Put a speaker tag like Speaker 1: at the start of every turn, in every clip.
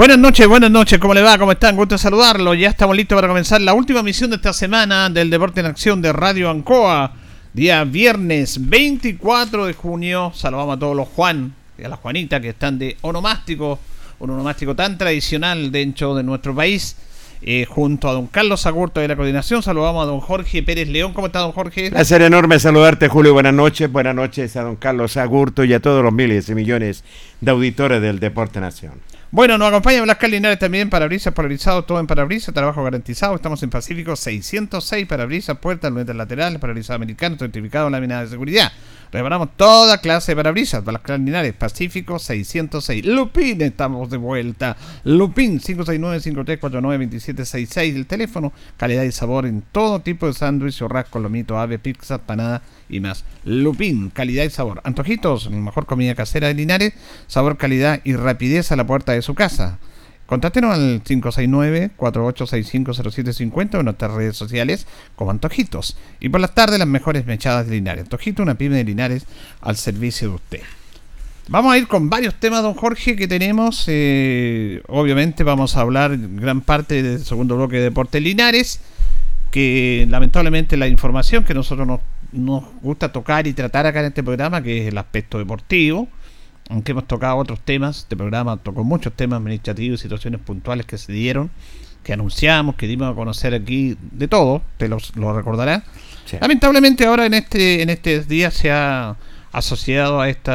Speaker 1: Buenas noches, buenas noches, ¿cómo le va? ¿Cómo están? Gusto saludarlo. Ya estamos listos para comenzar la última misión de esta semana del Deporte en Acción de Radio Ancoa. Día viernes 24 de junio. Saludamos a todos los Juan y a las Juanitas que están de onomástico, un onomástico tan tradicional dentro de nuestro país. Eh, junto a don Carlos Agurto de la coordinación. Saludamos a don Jorge Pérez León. ¿Cómo está, don Jorge?
Speaker 2: Placer enorme saludarte, Julio. Buenas noches. Buenas noches a don Carlos Agurto y a todos los miles y millones de auditores del Deporte Nación.
Speaker 1: Bueno, nos acompaña Blascar Linares también, parabrisas polarizados, todo en parabrisas, trabajo garantizado. Estamos en Pacífico 606, parabrisas, puertas, lunetas laterales, parabrisas americanos, certificado, lámina de seguridad. Reparamos toda clase de parabrisas. Blascar Linares, Pacífico 606. Lupín, estamos de vuelta. Lupín 569-5349-2766. El teléfono, calidad y sabor en todo tipo de sándwich, rasco, lomito, ave, pizza, panada y más. Lupín, calidad y sabor. Antojitos, mejor comida casera de Linares, sabor, calidad y rapidez a la puerta de su casa. Contáctenos al 569-4865-0750 en nuestras redes sociales como Antojitos. Y por las tardes las mejores mechadas de Linares. Antojito, una pyme de Linares al servicio de usted. Vamos a ir con varios temas, don Jorge, que tenemos. Eh, obviamente vamos a hablar gran parte del segundo bloque de Deportes Linares, que lamentablemente la información que nosotros nos nos gusta tocar y tratar acá en este programa, que es el aspecto deportivo. Aunque hemos tocado otros temas, este programa tocó muchos temas administrativos y situaciones puntuales que se dieron, que anunciamos, que dimos a conocer aquí de todo, te los, lo recordarás. Lamentablemente ahora en este en este día se ha asociado a este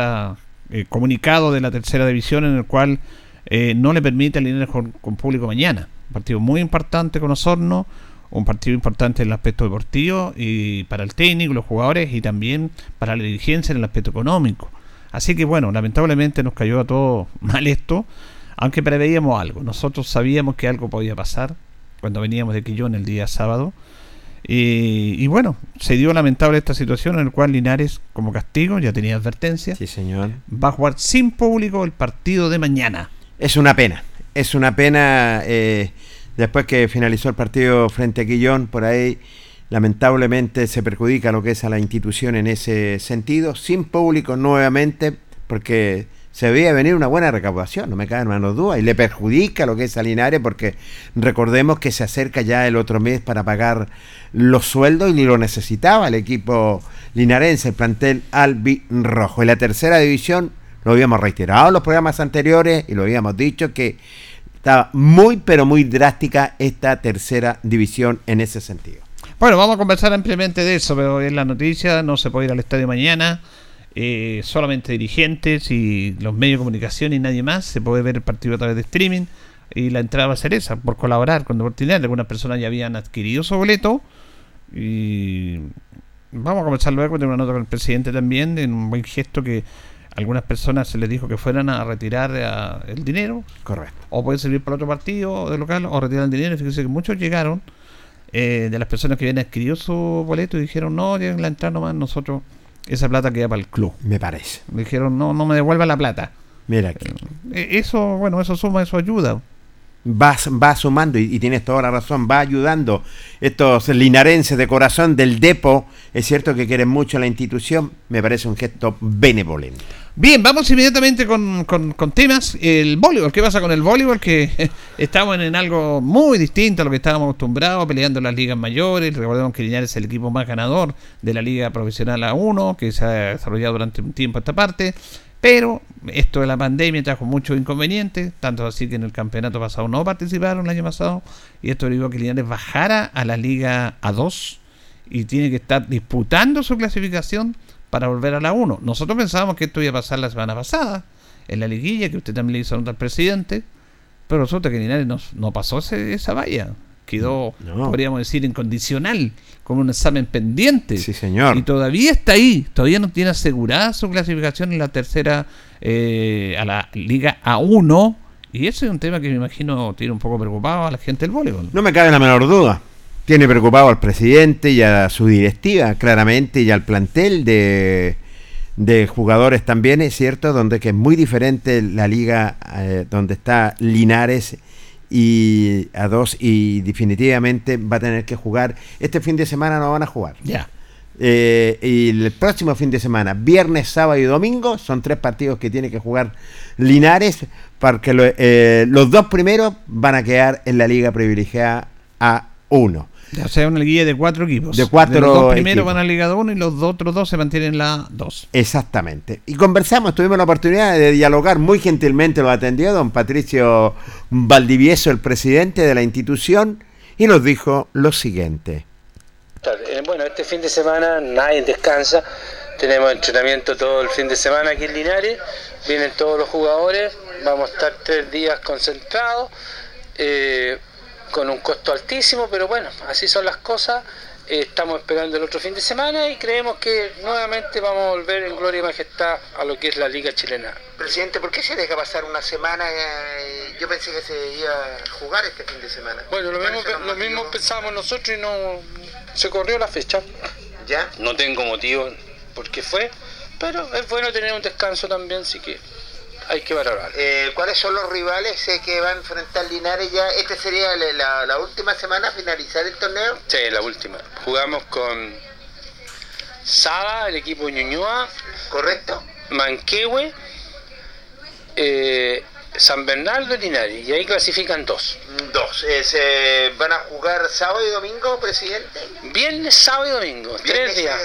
Speaker 1: comunicado de la tercera división en el cual eh, no le permite alinear con, con público mañana. Un partido muy importante con Osorno, un partido importante en el aspecto deportivo y para el técnico, los jugadores y también para la dirigencia en el aspecto económico. Así que bueno, lamentablemente nos cayó a todos mal esto, aunque preveíamos algo. Nosotros sabíamos que algo podía pasar cuando veníamos de Quillón el día sábado. Y, bueno, se dio lamentable esta situación en la cual Linares, como castigo, ya tenía advertencia.
Speaker 2: Sí, señor.
Speaker 1: Va a jugar sin público el partido de mañana.
Speaker 2: Es una pena. Es una pena. Eh, Después que finalizó el partido frente a Quillón, por ahí lamentablemente se perjudica lo que es a la institución en ese sentido, sin público nuevamente, porque se veía venir una buena recaudación, no me caen manos dudas, y le perjudica lo que es a Linares, porque recordemos que se acerca ya el otro mes para pagar los sueldos y lo necesitaba el equipo linarense, el plantel Albi Rojo. En la tercera división, lo habíamos reiterado en los programas anteriores y lo habíamos dicho que Está muy, pero muy drástica esta tercera división en ese sentido.
Speaker 1: Bueno, vamos a conversar ampliamente de eso, pero en la noticia no se puede ir al estadio mañana. Eh, solamente dirigentes y los medios de comunicación y nadie más. Se puede ver el partido a través de streaming y la entrada va a ser esa, por colaborar con Deportividad. Algunas personas ya habían adquirido su boleto y vamos a comenzar luego. Tengo una nota con el presidente también, en un buen gesto que algunas personas se les dijo que fueran a retirar el dinero.
Speaker 2: Correcto.
Speaker 1: O puede servir para otro partido de local o retirar el dinero. Fíjense que muchos llegaron eh, de las personas que habían adquirido su boleto y dijeron, no, lleguen la entrada nomás, nosotros esa plata queda para el club.
Speaker 2: Me parece.
Speaker 1: Dijeron, no, no me devuelva la plata.
Speaker 2: Mira aquí.
Speaker 1: Eh, eso, bueno, eso suma, eso ayuda
Speaker 2: va, va sumando, y, tienes toda la razón, va ayudando. Estos linarenses de corazón del Depo, es cierto que quieren mucho la institución, me parece un gesto benevolente.
Speaker 1: Bien, vamos inmediatamente con, temas. El voleibol, ¿qué pasa con el voleibol? Que estamos en algo muy distinto a lo que estábamos acostumbrados, peleando las ligas mayores. Recordemos que Linares es el equipo más ganador de la Liga Profesional A1, que se ha desarrollado durante un tiempo esta parte. Pero esto de la pandemia trajo muchos inconvenientes, tanto así que en el campeonato pasado no participaron el año pasado, y esto digo que Linares bajara a la Liga A2 y tiene que estar disputando su clasificación para volver a la 1. Nosotros pensábamos que esto iba a pasar la semana pasada, en la liguilla, que usted también le hizo al presidente, pero resulta que Linares no, pasó esa valla quedó, podríamos decir, incondicional, como un examen pendiente.
Speaker 2: Sí, señor.
Speaker 1: Y todavía está ahí, todavía no tiene asegurada su clasificación en la tercera, eh, a la Liga A1. Y ese es un tema que me imagino tiene un poco preocupado a la gente del voleibol.
Speaker 2: No me cabe la menor duda. Tiene preocupado al presidente y a su directiva, claramente, y al plantel de, de jugadores también, es cierto, donde que es muy diferente la liga eh, donde está Linares y a dos y definitivamente va a tener que jugar. Este fin de semana no van a jugar.
Speaker 1: Ya.
Speaker 2: Eh, y el próximo fin de semana, viernes, sábado y domingo, son tres partidos que tiene que jugar Linares, porque eh, los dos primeros van a quedar en la liga privilegiada A1.
Speaker 1: O sea, una guía de cuatro equipos.
Speaker 2: De cuatro
Speaker 1: los dos primeros van a Liga 1 y los otros dos se mantienen en la 2.
Speaker 2: Exactamente. Y conversamos, tuvimos la oportunidad de dialogar muy gentilmente, lo atendió don Patricio Valdivieso, el presidente de la institución, y nos dijo lo siguiente.
Speaker 3: Bueno, este fin de semana nadie descansa. Tenemos entrenamiento todo el fin de semana aquí en Linares. Vienen todos los jugadores. Vamos a estar tres días concentrados. Eh, con un costo altísimo, pero bueno, así son las cosas. Eh, estamos esperando el otro fin de semana y creemos que nuevamente vamos a volver en gloria y majestad a lo que es la Liga Chilena.
Speaker 2: Presidente, ¿por qué se deja pasar una semana? Eh, yo pensé que se iba a jugar este fin de semana.
Speaker 3: Bueno, lo mismo, lo mismo pensábamos nosotros y no se corrió la fecha.
Speaker 2: ¿Ya?
Speaker 3: No tengo motivo por qué fue, pero es bueno tener un descanso también, así que hay que valorar.
Speaker 2: Eh, ¿Cuáles son los rivales eh, que van a enfrentar Linares ya? ¿Esta sería la, última semana a finalizar el torneo?
Speaker 3: Sí, la última. Jugamos con Saba, el equipo Ñuñoa.
Speaker 2: Correcto.
Speaker 3: Manquehue, eh, San Bernardo y Linares. Y ahí clasifican dos.
Speaker 2: Dos. ¿Se ¿Van a jugar sábado y domingo, presidente?
Speaker 3: Viernes, sábado y domingo. tres días.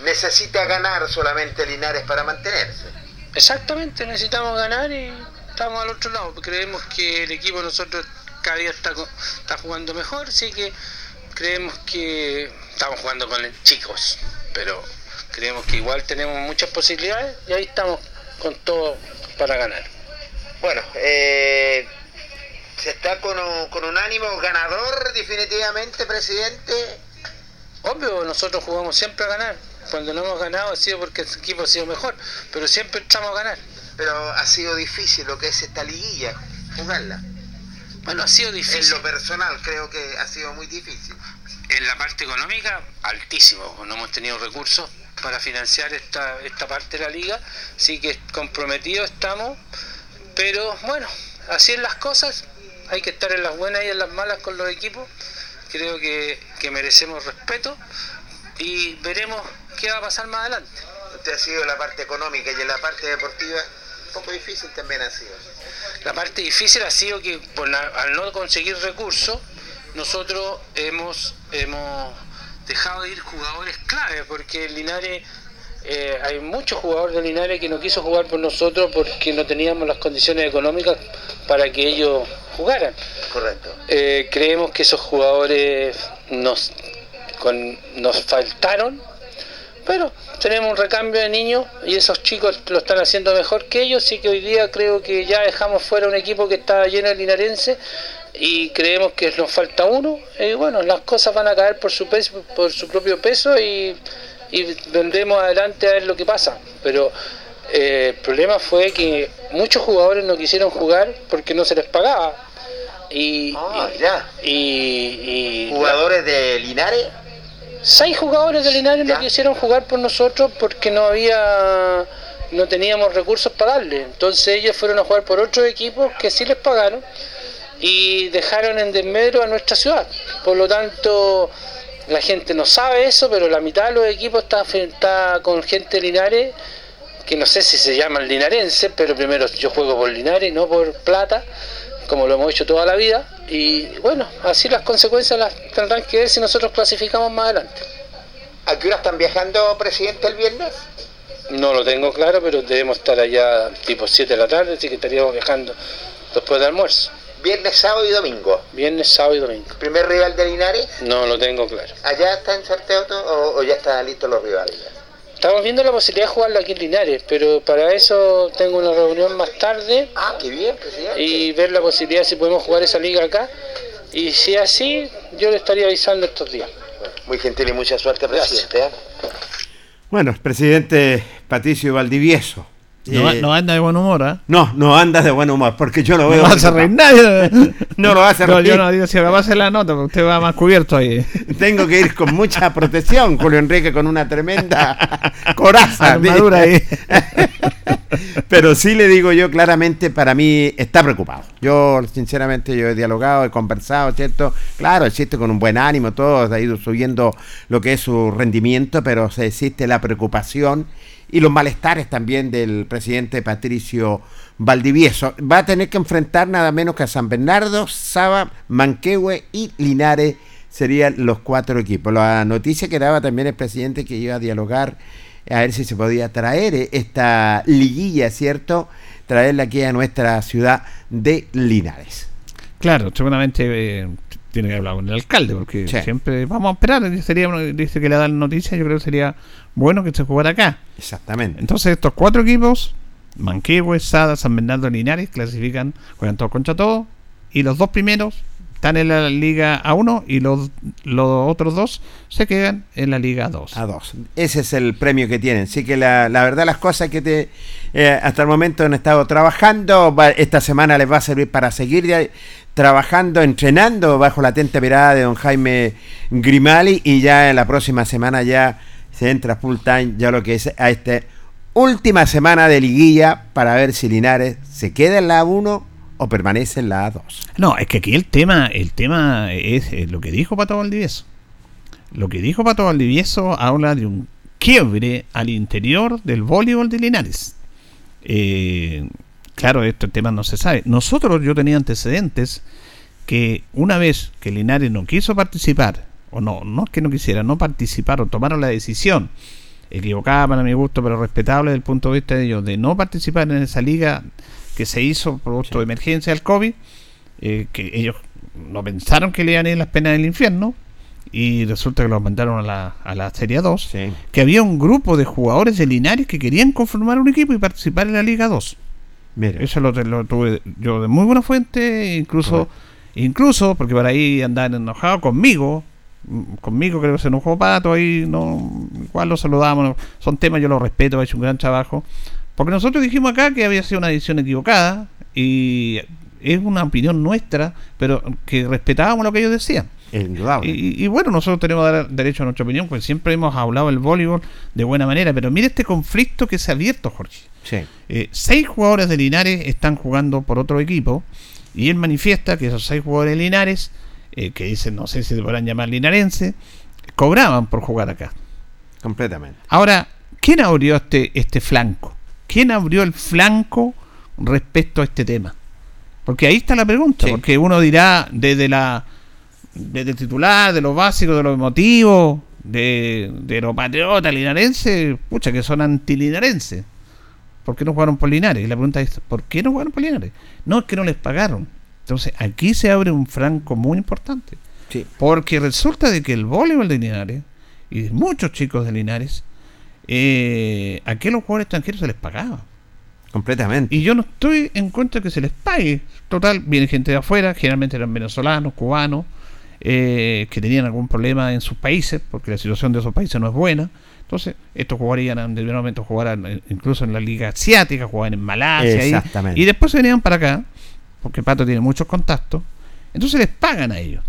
Speaker 2: Necesita ganar solamente Linares para mantenerse.
Speaker 3: Exactamente, necesitamos ganar y estamos al otro lado. Creemos que el equipo de nosotros cada día está, está jugando mejor, así que creemos que estamos jugando con chicos, pero creemos que igual tenemos muchas posibilidades y ahí estamos con todo para ganar.
Speaker 2: Bueno, eh, se está con con un ánimo ganador definitivamente, presidente.
Speaker 3: Obvio, nosotros jugamos siempre a ganar cuando no hemos ganado ha sido porque el equipo ha sido mejor, pero siempre estamos a ganar.
Speaker 2: Pero ha sido difícil lo que es esta liguilla, jugarla.
Speaker 3: Bueno, ha sido difícil.
Speaker 2: En lo personal creo que ha sido muy difícil.
Speaker 3: En la parte económica, altísimo. No hemos tenido recursos para financiar esta, esta parte de la liga, así que comprometidos estamos. Pero bueno, así en las cosas. Hay que estar en las buenas y en las malas con los equipos. Creo que, que merecemos respeto y veremos qué va a pasar más adelante.
Speaker 2: Usted ha sido la parte económica y en la parte deportiva un poco difícil también ha sido.
Speaker 3: La parte difícil ha sido que al no conseguir recursos, nosotros hemos, hemos dejado de ir jugadores clave, porque en Linares eh, hay muchos jugadores de Linares que no quiso jugar por nosotros porque no teníamos las condiciones económicas para que ellos jugaran.
Speaker 2: Correcto.
Speaker 3: Eh, creemos que esos jugadores nos, con, nos faltaron, pero tenemos un recambio de niños y esos chicos lo están haciendo mejor que ellos, así que hoy día creo que ya dejamos fuera un equipo que está lleno de linarense y creemos que nos falta uno y bueno, las cosas van a caer por su peso, por su propio peso y, y vendremos adelante a ver lo que pasa, pero eh, el problema fue que muchos jugadores no quisieron jugar porque no se les pagaba. Y,
Speaker 2: Ah,
Speaker 3: y-
Speaker 2: ya.
Speaker 3: y- y-
Speaker 2: Jugadores de Linares.
Speaker 3: Seis jugadores de Linares no quisieron jugar por nosotros porque no había no teníamos recursos para darle. Entonces ellos fueron a jugar por otros equipos que sí les pagaron y dejaron en desmedro a nuestra ciudad. Por lo tanto, la gente no sabe eso, pero la mitad de los equipos está, está con gente de Linares que no sé si se llaman linarenses, pero primero yo juego por Linares, no por plata, como lo hemos hecho toda la vida. Y bueno, así las consecuencias las tendrán que ver si nosotros clasificamos más adelante.
Speaker 4: ¿A qué hora están viajando, presidente, el viernes?
Speaker 3: No lo tengo claro, pero debemos estar allá tipo 7 de la tarde, así que estaríamos viajando después del almuerzo.
Speaker 4: Viernes, sábado y domingo.
Speaker 3: Viernes, sábado y domingo.
Speaker 4: ¿Primer rival de Linares?
Speaker 3: No lo tengo claro.
Speaker 4: ¿Allá está en sorteo o, o ya están listos los rivales?
Speaker 3: Estamos viendo la posibilidad de jugarlo aquí en Linares, pero para eso tengo una reunión más tarde
Speaker 4: Ah, qué bien, presidente.
Speaker 3: y ver la posibilidad de si podemos jugar esa liga acá. Y si es así, yo le estaría avisando estos días.
Speaker 4: Muy gentil y mucha suerte, presidente. ¿eh?
Speaker 2: Bueno, presidente Patricio Valdivieso.
Speaker 1: No,
Speaker 2: Eh,
Speaker 1: no anda de buen humor, ¿ah?
Speaker 2: no, no anda de buen humor, porque yo lo
Speaker 1: No
Speaker 2: veo.
Speaker 1: va a hacer reír nadie.
Speaker 2: No lo hace
Speaker 1: No,
Speaker 2: reír.
Speaker 1: yo no digo si me va a hacer la nota, porque usted va más cubierto ahí.
Speaker 2: Tengo que ir con mucha protección, Julio Enrique, con una tremenda coraza.
Speaker 1: Armadura ahí.
Speaker 2: Pero sí le digo yo claramente, para mí está preocupado. Yo, sinceramente, yo he dialogado, he conversado, ¿cierto? Claro, existe con un buen ánimo, todo ha ido subiendo lo que es su rendimiento, pero se existe la preocupación y los malestares también del presidente Patricio Valdivieso. Va a tener que enfrentar nada menos que a San Bernardo, Saba, Manquehue y Linares serían los cuatro equipos. La noticia que daba también el presidente que iba a dialogar a ver si se podía traer esta liguilla, ¿cierto? Traerla aquí a nuestra ciudad de Linares.
Speaker 1: Claro, seguramente eh, tiene que hablar con el alcalde, porque
Speaker 2: Sí.
Speaker 1: siempre vamos a esperar. Sería, dice que le dan noticias, yo creo que sería bueno que se jugara acá.
Speaker 2: Exactamente.
Speaker 1: Entonces, estos cuatro equipos, Manquehue, Sada, San Bernardo, Linares, clasifican, juegan todos contra todos, y los dos primeros están en la Liga A1 y los, los otros dos se quedan en la Liga 2.
Speaker 2: A dos. Ese es el premio que tienen. Así que la, la verdad, las cosas que te, eh, hasta el momento han estado trabajando, va- esta semana les va a servir para seguir trabajando, entrenando bajo la atenta mirada de don Jaime Grimali y ya en la próxima semana ya se entra full time ya lo que es a esta última semana de liguilla para ver si Linares se queda en la A1 o permanece en la A2.
Speaker 1: No, es que aquí el tema, el tema es, lo que dijo Pato Valdivieso. Lo que dijo Pato Valdivieso habla de un quiebre al interior del voleibol de Linares. Eh, claro, estos temas no se sabe. Nosotros, yo tenía antecedentes que una vez que Linares no quiso participar, o no, no es que no quisiera, no participaron, tomaron la decisión, equivocada para mi gusto, pero respetable desde el punto de vista de ellos, de no participar en esa liga que se hizo producto de emergencia del COVID, eh, que ellos no pensaron que le iban a ir las penas del infierno, y resulta que los mandaron a la, a la Serie 2,
Speaker 2: Sí.
Speaker 1: que había un grupo de jugadores de Linares que querían conformar un equipo y participar en la Liga 2.
Speaker 2: Mira.
Speaker 1: Eso lo, lo tuve yo de muy buena fuente, incluso, incluso porque por ahí andaban enojados conmigo. Conmigo creo que se enojó Pato ahí, no, igual lo saludamos, son temas, yo los respeto, ha hecho un gran trabajo. Porque nosotros dijimos acá que había sido una decisión equivocada y es una opinión nuestra, pero que respetábamos lo que ellos decían. Y, y bueno, nosotros tenemos derecho a nuestra opinión, porque siempre hemos hablado del voleibol de buena manera, pero mire este conflicto que se ha abierto, Jorge.
Speaker 2: Sí.
Speaker 1: Eh, seis jugadores de Linares están jugando por otro equipo y él manifiesta que esos seis jugadores de Linares, eh, que dicen, no sé si se podrán llamar linarense, cobraban por jugar acá.
Speaker 2: Completamente.
Speaker 1: Ahora, ¿quién abrió este, este flanco? ¿Quién abrió el flanco respecto a este tema? Porque ahí está la pregunta,
Speaker 2: Sí.
Speaker 1: porque uno dirá desde la desde el titular, de lo básico, de lo emotivo, de, de lo patriota linarense, pucha, que son antilinarenses. ¿por qué no jugaron por Linares? Y la pregunta es, ¿por qué no jugaron por Linares? No, es que no les pagaron. Entonces, aquí se abre un franco muy importante.
Speaker 2: Sí.
Speaker 1: Porque resulta de que el voleibol de Linares, y de muchos chicos de Linares, eh, aquí a los jugadores extranjeros se les pagaba.
Speaker 2: Completamente.
Speaker 1: Y yo no estoy en contra de que se les pague. Total, viene gente de afuera, generalmente eran venezolanos, cubanos, eh, que tenían algún problema en sus países, porque la situación de esos países no es buena. Entonces, estos jugarían, en determinado momento jugaran eh, incluso en la liga asiática, jugaban en Malasia.
Speaker 2: Exactamente.
Speaker 1: y después se venían para acá, porque Pato tiene muchos contactos. Entonces les pagan a ellos.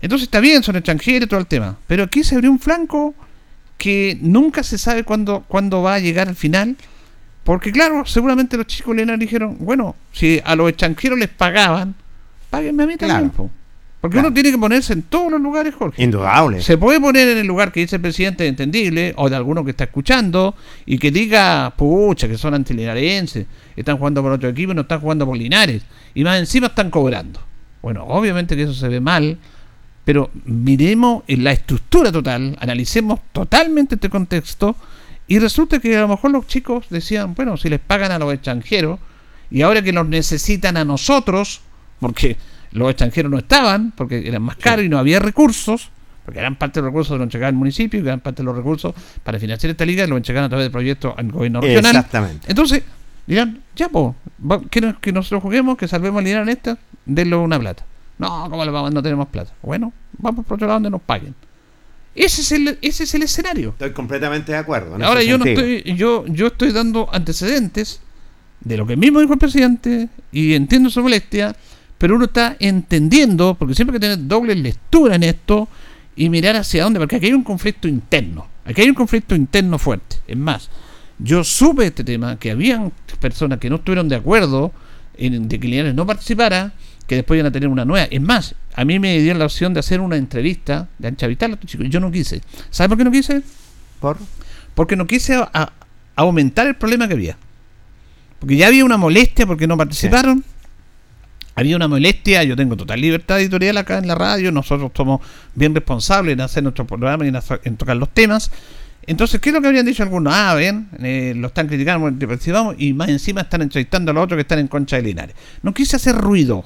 Speaker 1: Entonces está bien, son extranjeros y todo el tema. Pero aquí se abrió un flanco que nunca se sabe cuándo, cuándo va a llegar al final. Porque claro, seguramente los chicos Linares dijeron, bueno, si a los extranjeros les pagaban, páguenme a mí también.
Speaker 2: Claro.
Speaker 1: po". Porque
Speaker 2: Claro.
Speaker 1: uno tiene que ponerse en todos los lugares, Jorge.
Speaker 2: Indudable.
Speaker 1: Se puede poner en el lugar que dice el presidente entendible, o de alguno que está escuchando, y que diga, pucha, que son antilinarenses, están jugando por otro equipo y no están jugando por Linares, y más encima están cobrando. Bueno, obviamente que eso se ve mal, pero miremos en la estructura total, analicemos totalmente este contexto, y resulta que a lo mejor los chicos decían, bueno, si les pagan a los extranjeros, y ahora que los necesitan a nosotros, porque los extranjeros no estaban, porque eran más caros y no había recursos, porque gran parte de los recursos los entregaban el municipio y gran parte de los recursos para financiar esta liga los entregaban a través de proyectos al gobierno regional.
Speaker 2: Exactamente.
Speaker 1: Entonces, dirán, ya, pues, que, nos- que nosotros juguemos, que salvemos a Linares en esta, denle una plata. No, ¿cómo le vamos? No tenemos plata. Bueno, vamos por otro lado donde nos paguen. Ese es el, ese es el escenario.
Speaker 2: Estoy completamente de acuerdo.
Speaker 1: Ahora yo no estoy, yo, yo estoy dando antecedentes de lo que mismo dijo el presidente y entiendo su molestia, pero uno está entendiendo, porque siempre hay que tener doble lectura en esto y mirar hacia dónde, porque aquí hay un conflicto interno, aquí hay un conflicto interno fuerte. Es más, yo supe este tema, que habían personas que no estuvieron de acuerdo en de que Linares no participara, que después iban a tener una nueva. Es más, a mí me dieron la opción de hacer una entrevista de Ancha Vital a estos chicos, y yo no quise. ¿Sabe por qué no quise?
Speaker 2: Por
Speaker 1: porque no quise a- a- aumentar el problema que había. Porque ya había una molestia porque no participaron. Había una molestia, yo tengo total libertad editorial acá en la radio, nosotros somos bien responsables en hacer nuestro programa y en, hacer- en tocar los temas. Entonces, ¿qué es lo que habrían dicho algunos? Ah, ven, eh, lo están criticando y más encima están entrevistando a los otros que están en contra de Linares. No quise hacer ruido,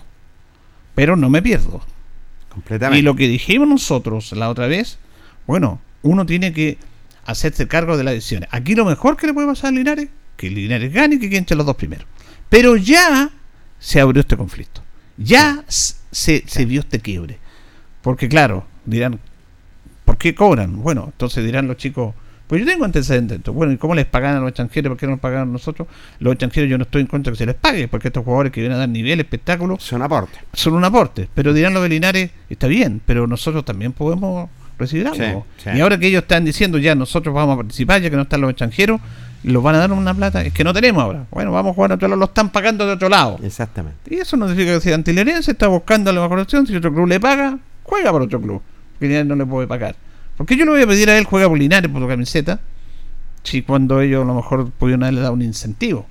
Speaker 1: pero no me pierdo.
Speaker 2: completamente.
Speaker 1: Y lo que dijimos nosotros la otra vez, bueno, uno tiene que hacerse cargo de las decisiones. Aquí lo mejor que le puede pasar a Linares, que Linares gane y que queden entre los dos primeros. Pero ya se abrió este conflicto. Ya se vio este quiebre. Porque claro, dirán, ¿por qué cobran? Bueno, entonces dirán los chicos, pues yo tengo antecedentes. Bueno, ¿y cómo les pagan a los extranjeros? ¿Por qué no nos pagaron a nosotros? Los extranjeros yo no estoy en contra de que se les pague, porque estos jugadores que vienen a dar nivel, espectáculo,
Speaker 2: Son aportes.
Speaker 1: son un aporte. Pero dirán los de Linares, está bien, pero nosotros también podemos recibir algo.
Speaker 2: Sí, sí.
Speaker 1: Y ahora que ellos están diciendo ya nosotros vamos a participar, ya que no están los extranjeros, los van a dar una plata, es que no tenemos ahora. Bueno, vamos a jugar a otro lado, lo están pagando de otro lado.
Speaker 2: Exactamente.
Speaker 1: Y eso no significa que sea antilerense, está buscando la mejor opción, si otro club le paga, juega por otro club. Que no le puede pagar. Porque yo le voy a pedir a él juega por Linares por su camiseta, si cuando ellos a lo mejor pudieron haberle dado un incentivo.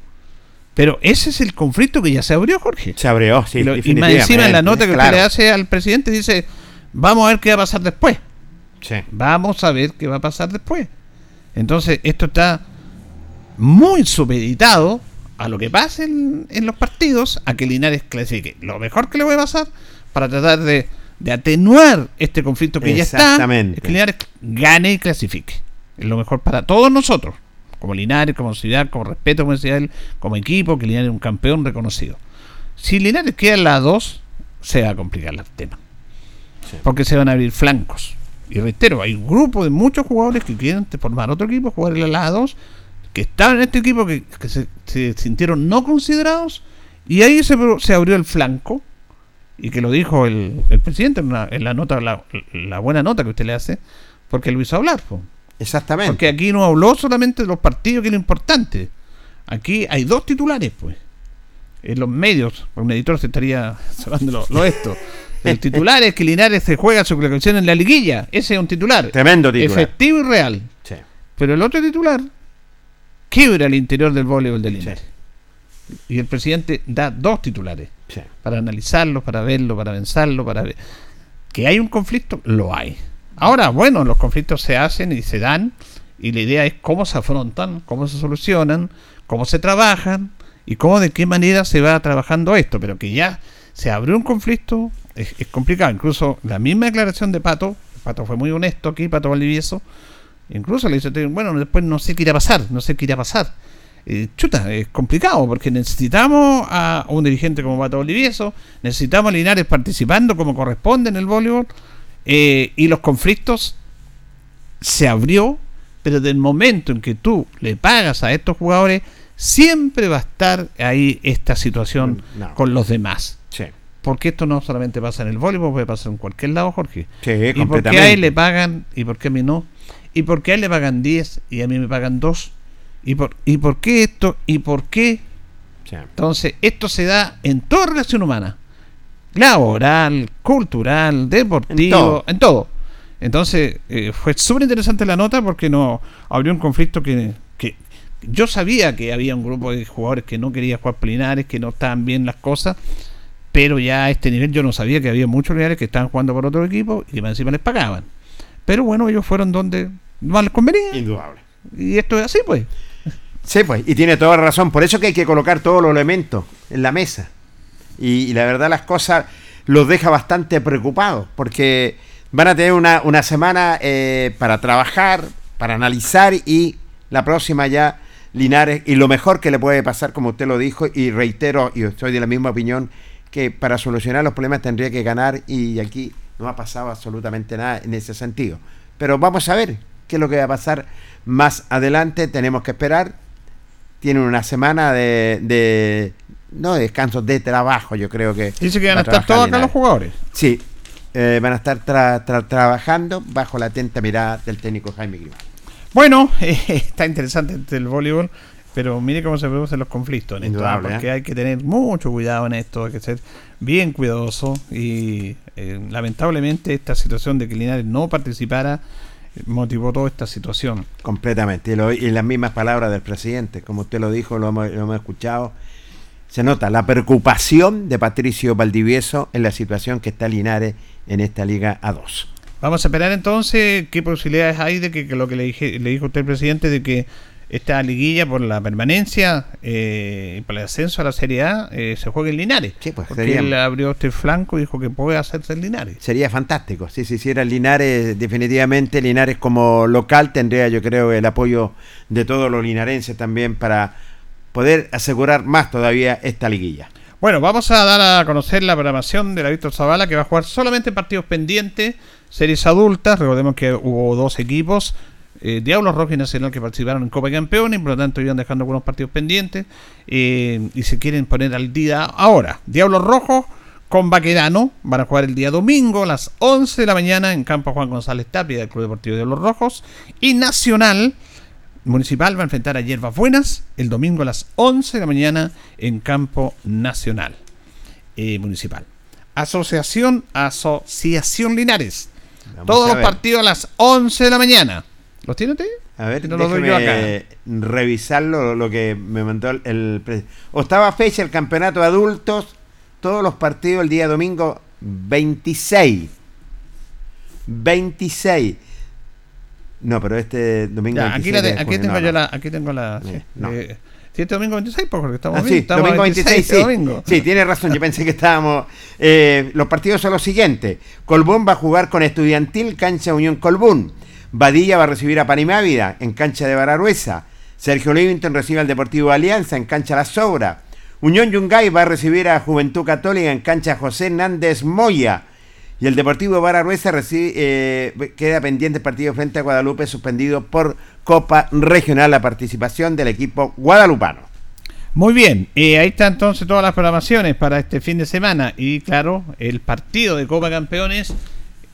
Speaker 1: Pero ese es el conflicto que ya se abrió, Jorge.
Speaker 2: Se abrió, sí.
Speaker 1: Y, lo- y más encima en la nota que usted le hace al presidente dice, vamos a ver qué va a pasar después.
Speaker 2: Sí.
Speaker 1: Vamos a ver qué va a pasar después. Entonces, esto está muy supeditado a lo que pase en, en los partidos, a que Linares clasifique. Lo mejor que le puede pasar para tratar de, de atenuar este conflicto que ya está, es que Linares gane y clasifique. Es lo mejor para todos nosotros, como Linares, como ciudad, como respeto, como él, como equipo, que Linares es un campeón reconocido. Si Linares queda en la 2, se va a complicar el tema.
Speaker 2: Sí.
Speaker 1: Porque se van a abrir flancos. Y reitero, hay un grupo de muchos jugadores que quieren formar otro equipo, jugar en la 2, que estaban en este equipo, que, que se, se sintieron no considerados, y ahí se, se abrió el flanco, y que lo dijo el, el presidente en, una- en la nota, la, la buena nota que usted le hace, porque lo hizo hablar. po.
Speaker 2: Exactamente.
Speaker 1: Porque aquí no habló solamente de los partidos, que es lo importante. Aquí hay dos titulares, pues. En los medios, un editor se estaría sonando lo, esto. El titular es que Linares se juega su clasificación en la liguilla. Ese es un titular.
Speaker 2: Tremendo titular.
Speaker 1: Efectivo y real.
Speaker 2: Sí.
Speaker 1: Pero el otro titular quiebra el interior del voleibol de Linares. Y el presidente da dos titulares
Speaker 2: Sí.
Speaker 1: para analizarlo, para verlo, para pensarlo, para ver. Que hay un conflicto, lo hay. Ahora, bueno, los conflictos se hacen y se dan, y la idea es cómo se afrontan, cómo se solucionan, cómo se trabajan y cómo de qué manera se va trabajando esto, pero que ya se abrió un conflicto es, es complicado. Incluso la misma declaración de Pato, Pato fue muy honesto aquí, Pato Valdivieso, incluso le dice, bueno, después no sé qué irá a pasar, no sé qué irá a pasar. Eh, chuta, es complicado porque necesitamos a un dirigente como Pato Valdivieso, necesitamos a Linares participando como corresponde en el voleibol eh, y los conflictos se abrió, pero del momento en que tú le pagas a estos jugadores, siempre va a estar ahí esta situación
Speaker 2: No.
Speaker 1: con los demás.
Speaker 2: Sí.
Speaker 1: Porque esto no solamente pasa en el voleibol, puede pasar en cualquier lado, Jorge.
Speaker 2: Sí,
Speaker 1: ¿Y por qué a él le pagan y por qué a mí no? ¿Y por qué a él le pagan 10 y a mí me pagan 2? ¿Y por, ¿Y por qué esto? ¿Y por qué?
Speaker 2: Sí.
Speaker 1: Entonces, esto se da en toda relación humana. Laboral, cultural, deportivo, en todo. Entonces, eh, fue súper interesante la nota porque no abrió un conflicto que, que yo sabía que había un grupo de jugadores que no quería jugar plinares, que no estaban bien las cosas, pero ya a este nivel yo no sabía que había muchos linares que estaban jugando por otro equipo y que encima les pagaban. Pero bueno, ellos fueron donde más les convenía.
Speaker 2: Indudable.
Speaker 1: Y esto es así, pues.
Speaker 2: Sí, pues, y tiene toda razón. Por eso que hay que colocar todos los elementos en la mesa. Y, y la verdad las cosas los deja bastante preocupados, porque van a tener una, una semana eh, para trabajar, para analizar y la próxima ya Linares. Y lo mejor que le puede pasar, como usted lo dijo, y reitero, y estoy de la misma opinión, que para solucionar los problemas tendría que ganar y aquí no ha pasado absolutamente nada en ese sentido. Pero vamos a ver qué es lo que va a pasar más adelante. Tenemos que esperar. Tienen una semana de, de- no de descanso, de trabajo, yo creo que.
Speaker 1: Dice que van
Speaker 2: va
Speaker 1: a estar todos acá los jugadores.
Speaker 2: Sí, eh, van a estar tra- tra- trabajando bajo la atenta mirada del técnico Jaime Grimaldo.
Speaker 1: Bueno, eh, está interesante el voleibol, pero mire cómo se producen los conflictos en esto,
Speaker 2: Indudable,
Speaker 1: ¿ah? porque
Speaker 2: ¿eh?
Speaker 1: hay que tener mucho cuidado en esto, hay que ser bien cuidadoso y eh, lamentablemente esta situación de que Linares no participara motivó toda esta situación.
Speaker 2: Completamente. Y, lo- y las mismas palabras del presidente, como usted lo dijo, lo hemos, lo hemos escuchado. Se nota la preocupación de Patricio Valdivieso en la situación que está Linares en esta Liga A2.
Speaker 1: Vamos a esperar entonces qué posibilidades hay de que, que lo que le, dije, le dijo usted, presidente, de que esta liguilla por la permanencia eh, y por el ascenso a la Serie A eh, se juegue en Linares.
Speaker 2: Sí, pues,
Speaker 1: porque
Speaker 2: sería-
Speaker 1: él abrió este flanco y dijo que puede hacerse en Linares.
Speaker 2: Sería fantástico. Si se hiciera Linares, definitivamente Linares como local tendría, yo creo, el apoyo de todos los linarenses también para poder asegurar más todavía esta liguilla.
Speaker 1: Bueno, vamos a dar a conocer la programación de la Víctor Zavala, que va a jugar solamente partidos pendientes, series adultas. Recordemos que hubo dos equipos, eh, Diablos Rojos y Nacional, que participaron en Copa de Campeones, por lo tanto iban dejando algunos partidos pendientes eh, y se quieren poner al día ahora. Diablos Rojos con Baquedano van a jugar el día domingo a las 11 de la mañana en campo Juan González Tapia del Club Deportivo Diablos Rojos. Y Nacional Municipal va a enfrentar a Hierbas Buenas el domingo a las 11 de la mañana en campo nacional eh, municipal. Asociación Asociación Linares.
Speaker 2: Vamos
Speaker 1: Todos los partidos a las 11 de la mañana. ¿Los tiene usted?
Speaker 2: A ver,
Speaker 1: no lo
Speaker 2: déjeme revisarlo, lo que me mandó el, el Octava fecha, el campeonato de adultos, todos los partidos el día domingo 26. 26. No, pero este domingo
Speaker 1: Ya, aquí,
Speaker 2: 26
Speaker 1: la
Speaker 2: de
Speaker 1: te- aquí tengo
Speaker 2: no,
Speaker 1: yo la, aquí tengo la. sí.
Speaker 2: Eh, no.
Speaker 1: Eh, ¿sí este domingo 26, pues, porque estamos
Speaker 2: Ah,
Speaker 1: bien,
Speaker 2: sí,
Speaker 1: estamos
Speaker 2: domingo 26, sí.
Speaker 1: domingo.
Speaker 2: Sí, tiene razón, yo pensé que estábamos... eh, los partidos son los siguientes. Colbún va a jugar con Estudiantil, cancha Unión Colbún. Badilla va a recibir a Panimávida en cancha de Bararruesa. Sergio Livington recibe al Deportivo Alianza en cancha La Sobra. Unión Yungay va a recibir a Juventud Católica en cancha José Hernández Moya. Y el Deportivo Bararruesa recibe, eh, queda pendiente el partido frente a Guadalupe, suspendido por Copa Regional, la participación del equipo guadalupano.
Speaker 1: Muy bien, eh, ahí están entonces todas las programaciones para este fin de semana. Y claro, el partido de Copa Campeones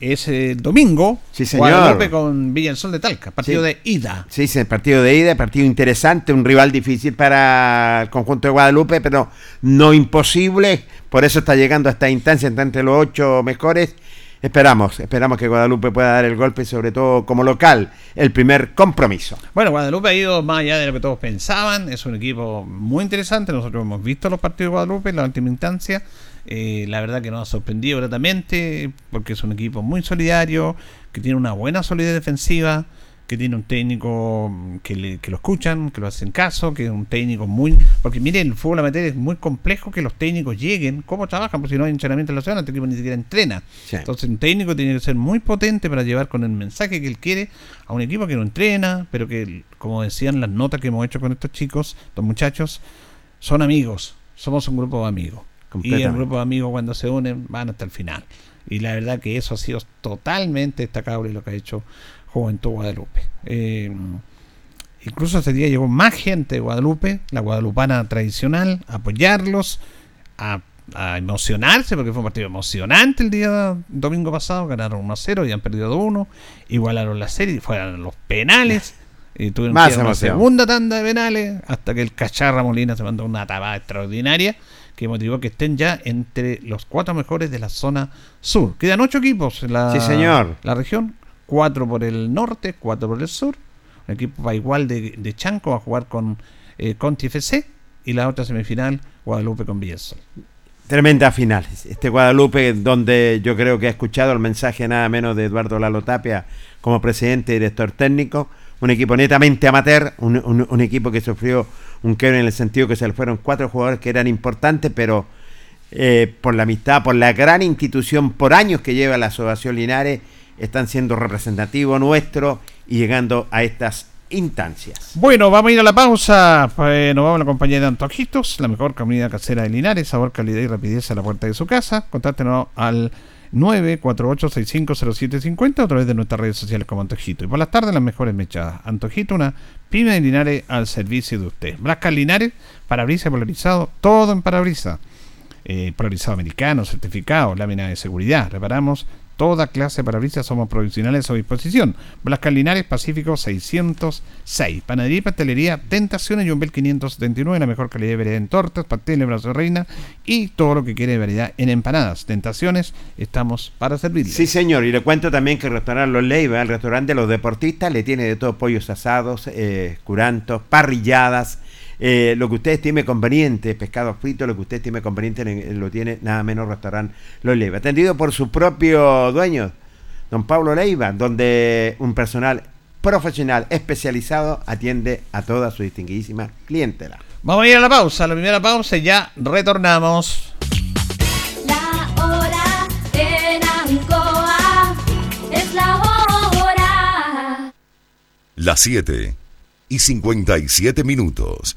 Speaker 1: es el domingo.
Speaker 2: Sí, señor.
Speaker 1: Guadalupe con Villa del Sol de Talca, partido
Speaker 2: Sí.
Speaker 1: de ida.
Speaker 2: Sí, sí, partido de ida, partido interesante, un rival difícil para el conjunto de Guadalupe, pero no imposible. Por eso está llegando a esta instancia está entre los ocho mejores. Esperamos, esperamos que Guadalupe pueda dar el golpe, sobre todo como local, el primer compromiso.
Speaker 1: Bueno, Guadalupe ha ido más allá de lo que todos pensaban. Es un equipo muy interesante. Nosotros hemos visto los partidos de Guadalupe en la última instancia. Eh, la verdad que nos ha sorprendido gratamente porque es un equipo muy solidario, que tiene una buena solidez defensiva, que tiene un técnico que, le- que lo escuchan, que lo hacen caso, que es un técnico muy... Porque miren, el fútbol amateur es muy complejo que los técnicos lleguen, cómo trabajan, porque si no hay entrenamiento en la ciudad, este equipo ni siquiera entrena.
Speaker 2: Sí.
Speaker 1: Entonces un técnico tiene que ser muy potente para llevar con el mensaje que él quiere a un equipo que no entrena, pero que, como decían las notas que hemos hecho con estos chicos, estos muchachos, son amigos, somos un grupo de amigos. Y el grupo de amigos cuando se unen van hasta el final. Y la verdad que eso ha sido totalmente destacable lo que ha hecho Juventud Guadalupe. Eh, incluso ese día llegó más gente de Guadalupe, la guadalupana tradicional, a apoyarlos, a, a emocionarse, porque fue un partido emocionante el día domingo pasado, ganaron 1 a 0 y han perdido 2 1, igualaron la serie, fueron los penales. Y tuvieron
Speaker 2: Más
Speaker 1: que una segunda tanda de penales hasta que el Cacharra Molina se mandó una tabada extraordinaria que motivó que estén ya entre los cuatro mejores de la zona sur. Quedan ocho equipos en la,
Speaker 2: Sí, señor.
Speaker 1: la región, cuatro por el norte, cuatro por el sur. Un equipo va igual de, de Chanco a jugar con eh, Conti FC y la otra semifinal Guadalupe con Villesol.
Speaker 2: Tremenda final. Este Guadalupe, donde yo creo que ha escuchado el mensaje nada menos de Eduardo Lalo Tapia como presidente y director técnico. Un equipo netamente amateur, un, un- un equipo que sufrió un quiebre en el sentido que se le fueron cuatro jugadores que eran importantes, pero eh, por la amistad, por la gran institución por años que lleva la Asociación Linares, están siendo representativos nuestros y llegando a estas instancias.
Speaker 1: Bueno, vamos a ir a la pausa. Eh, nos vamos a la compañía de Antojitos, la mejor comida casera de Linares, sabor, calidad y rapidez a la puerta de su casa. Contáctenos al 948-650750 a través de nuestras redes sociales como Antojito. Y por las tardes las mejores mechadas. Antojito, una pyme de Linares al servicio de usted. Blascar Linares, parabrisas polarizado, todo en parabrisas. Eh, polarizado americano, certificado, lámina de seguridad. Reparamos toda clase de parabrisas, somos profesionales a su disposición. Blascar Linares, Pacífico 606. Panadería y pastelería, Tentaciones y Umbel 579, la mejor calidad de variedad en tortas, pasteles, brazo de reina y todo lo que quiere de variedad en empanadas. Tentaciones, estamos para servirle.
Speaker 2: Sí, señor, y le cuento también que el restaurante Los Leiva, el restaurante de los deportistas, le tiene de todo pollos asados, eh, curantos, parrilladas, eh, lo que usted estime conveniente, pescado frito, lo que usted estime conveniente lo tiene nada menos restaurante Los Leiva. Atendido por su propio dueño, don Pablo Leiva, donde un personal profesional especializado atiende a toda su distinguidísima clientela.
Speaker 1: Vamos a ir a la pausa, la primera pausa y ya retornamos.
Speaker 5: La hora en Ancoa es la hora.
Speaker 6: Las 7 y 57 minutos.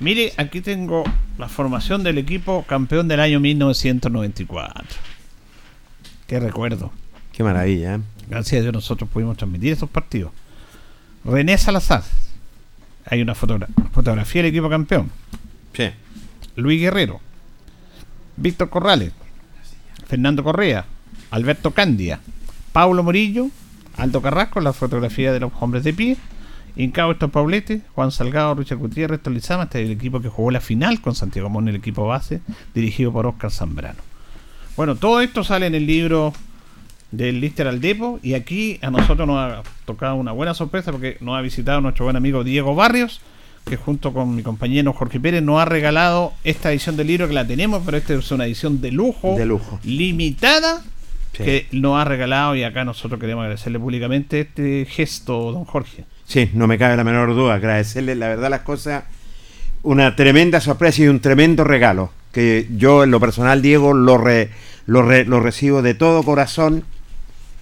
Speaker 1: Mire, aquí tengo la formación del equipo campeón del año 1994. Qué recuerdo.
Speaker 2: Qué maravilla, ¿eh?
Speaker 1: Gracias a Dios nosotros pudimos transmitir esos partidos. René Salazar. Hay una fotogra- fotografía del equipo campeón.
Speaker 2: Sí.
Speaker 1: Luis Guerrero. Víctor Corrales. Fernando Correa. Alberto Candia. Paulo Morillo. Aldo Carrasco, la fotografía de los hombres de pie. Incao Estos Paulete, Juan Salgado, Richard Gutiérrez, Tolizama, este es el equipo que jugó la final con Santiago Mon, el equipo base, dirigido por Oscar Zambrano. Bueno, todo esto sale en el libro del Lister al Depo y aquí a nosotros nos ha tocado una buena sorpresa porque nos ha visitado nuestro buen amigo Diego Barrios, que junto con mi compañero Jorge Pérez nos ha regalado esta edición del libro que la tenemos, pero esta es una edición de lujo,
Speaker 2: De lujo.
Speaker 1: limitada,
Speaker 2: Sí.
Speaker 1: que nos ha regalado y acá nosotros queremos agradecerle públicamente este gesto, don Jorge.
Speaker 2: Sí, no me cabe la menor duda. Agradecerle, la verdad, las cosas. Una tremenda sorpresa y un tremendo regalo. Que yo, en lo personal, Diego, lo, re- lo, re- lo recibo de todo corazón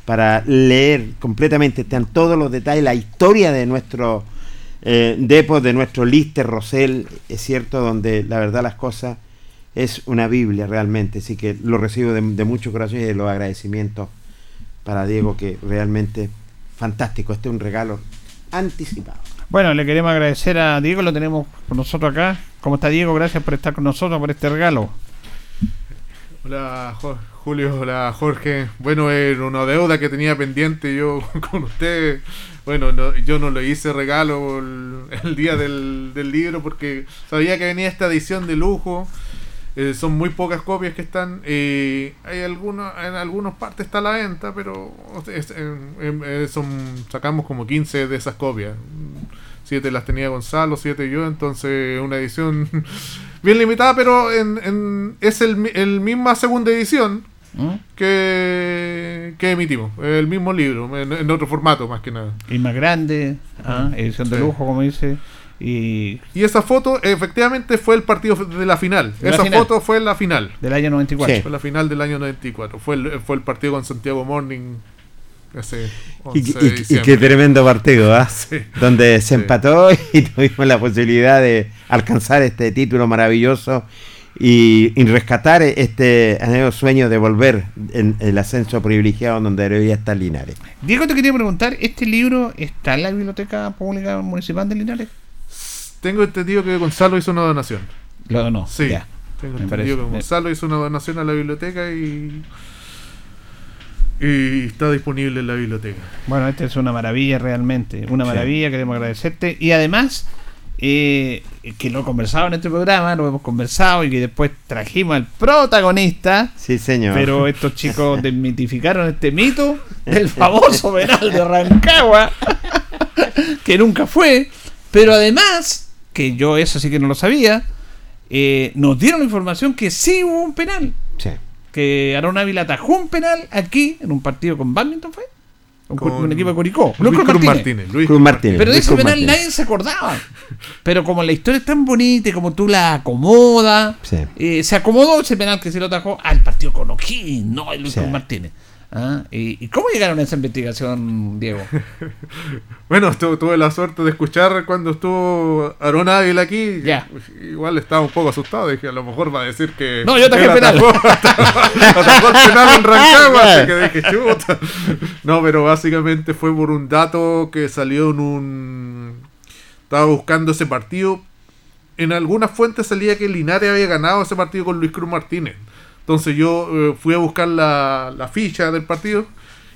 Speaker 2: para leer completamente. Están todos los detalles, la historia de nuestro eh, de nuestro Lister Rosell, es cierto, donde la verdad las cosas es una Biblia realmente. Así que lo recibo de, de mucho corazón y de los agradecimientos para Diego, que realmente fantástico. Este es un regalo anticipado.
Speaker 1: Bueno, le queremos agradecer a Diego, lo tenemos con nosotros acá. ¿Cómo está Diego? Gracias por estar con nosotros, por este regalo.
Speaker 7: Hola Julio, hola Jorge. Bueno, era una deuda que tenía pendiente yo con usted. Bueno, no- yo no le hice regalo el, el día del, del libro porque sabía que venía esta edición de lujo. Eh, son muy pocas copias que están. eh, hay algunos, en algunas partes está a la venta, pero es- em, em, eh, son, sacamos como 15 de esas copias. Siete las tenía Gonzalo, siete yo, entonces una edición bien limitada, pero en, en- es el, el misma segunda edición
Speaker 1: ¿Mm?
Speaker 7: que, que emitimos, el mismo libro, en, en otro formato más que nada.
Speaker 1: Y más grande, ah, edición de
Speaker 7: Sí.
Speaker 1: lujo, como dice. Y
Speaker 7: Y esa foto efectivamente fue el partido de la final.
Speaker 1: De la
Speaker 7: esa
Speaker 1: final.
Speaker 7: foto fue la final.
Speaker 1: del año 94.
Speaker 2: Sí.
Speaker 7: Fue la final del año 94. Fue el, fue el partido con Santiago Morning ese 11
Speaker 2: Y,
Speaker 7: de
Speaker 2: y- qué tremendo partido, ¿ah?
Speaker 7: Sí.
Speaker 2: Donde se
Speaker 7: Sí.
Speaker 2: empató y tuvimos la posibilidad de alcanzar este título maravilloso y, y rescatar este anhelo sueño de volver en el ascenso privilegiado donde debería estar Linares.
Speaker 1: Diego, te quería preguntar, ¿este libro está en la Biblioteca Pública Municipal de Linares?
Speaker 7: Tengo entendido que Gonzalo hizo una donación.
Speaker 1: Lo no.
Speaker 7: Sí.
Speaker 1: Ya.
Speaker 7: Tengo
Speaker 1: Me
Speaker 7: entendido
Speaker 1: parece.
Speaker 7: que Gonzalo hizo una donación a la biblioteca y. Y está disponible en la biblioteca.
Speaker 1: Bueno, esta es una maravilla realmente, una
Speaker 2: Sí.
Speaker 1: maravilla, queremos agradecerte. Y además, eh, que lo he conversado en este programa, lo hemos conversado y que después trajimos al protagonista,
Speaker 2: Sí, señor.
Speaker 1: pero estos chicos desmitificaron este mito del famoso penal de Rancagua, que nunca fue, pero además, que yo eso sí que no lo sabía, eh, nos dieron la información que sí hubo un penal
Speaker 2: Sí.
Speaker 1: que Aaron Ávila atajó un penal aquí en un partido con Badminton fue un,
Speaker 7: Con
Speaker 1: un equipo de Curicó
Speaker 7: Luis
Speaker 1: Cruz
Speaker 7: Cruz
Speaker 1: Martínez.
Speaker 7: Martínez. Luis
Speaker 2: Cruz Martínez.
Speaker 1: pero de ese
Speaker 2: Cruz
Speaker 1: penal
Speaker 2: Martínez.
Speaker 1: nadie se acordaba pero como la historia es tan bonita y como tú la acomodas
Speaker 2: Sí.
Speaker 1: eh, se acomodó ese penal que se lo atajó al partido con O'Higgins no el Luis
Speaker 2: Sí.
Speaker 1: Cruz Martínez Ah, ¿y, cómo llegaron a esa investigación Diego?
Speaker 7: Bueno, tu- tuve la suerte de escuchar cuando estuvo Aaron Ávila aquí.
Speaker 1: Ya.
Speaker 7: Igual estaba un poco asustado. Dije, a lo mejor va a decir que.
Speaker 1: No, yo el penal.
Speaker 7: atajó- atajó el penal en Rancagua. así que dije, chuta. No, pero básicamente fue por un dato que salió en un. Estaba buscando ese partido en algunas fuentes salía que Linares había ganado ese partido con Luis Cruz Martínez. Entonces yo eh, fui a buscar la, la ficha del partido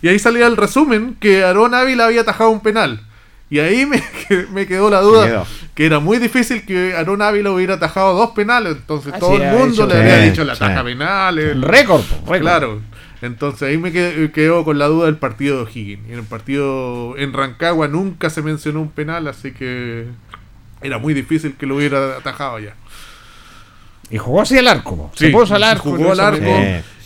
Speaker 7: y ahí salía el resumen que Aarón Ávila había atajado un penal. Y ahí me, que- me quedó la duda
Speaker 2: Quedó.
Speaker 7: que era muy difícil que Aarón Ávila hubiera atajado dos penales. Entonces todo el mundo
Speaker 1: hecho-
Speaker 7: le había dicho la ataja penales.
Speaker 1: El récord, po, récord.
Speaker 7: Claro. Entonces ahí me qued- quedó con la duda del partido de O'Higgins. Y en el partido en Rancagua nunca se mencionó un penal, así que era muy difícil que lo hubiera atajado ya.
Speaker 1: Y jugó así al arco. Se
Speaker 7: Sí,
Speaker 1: puso al arco.
Speaker 7: jugó al arco.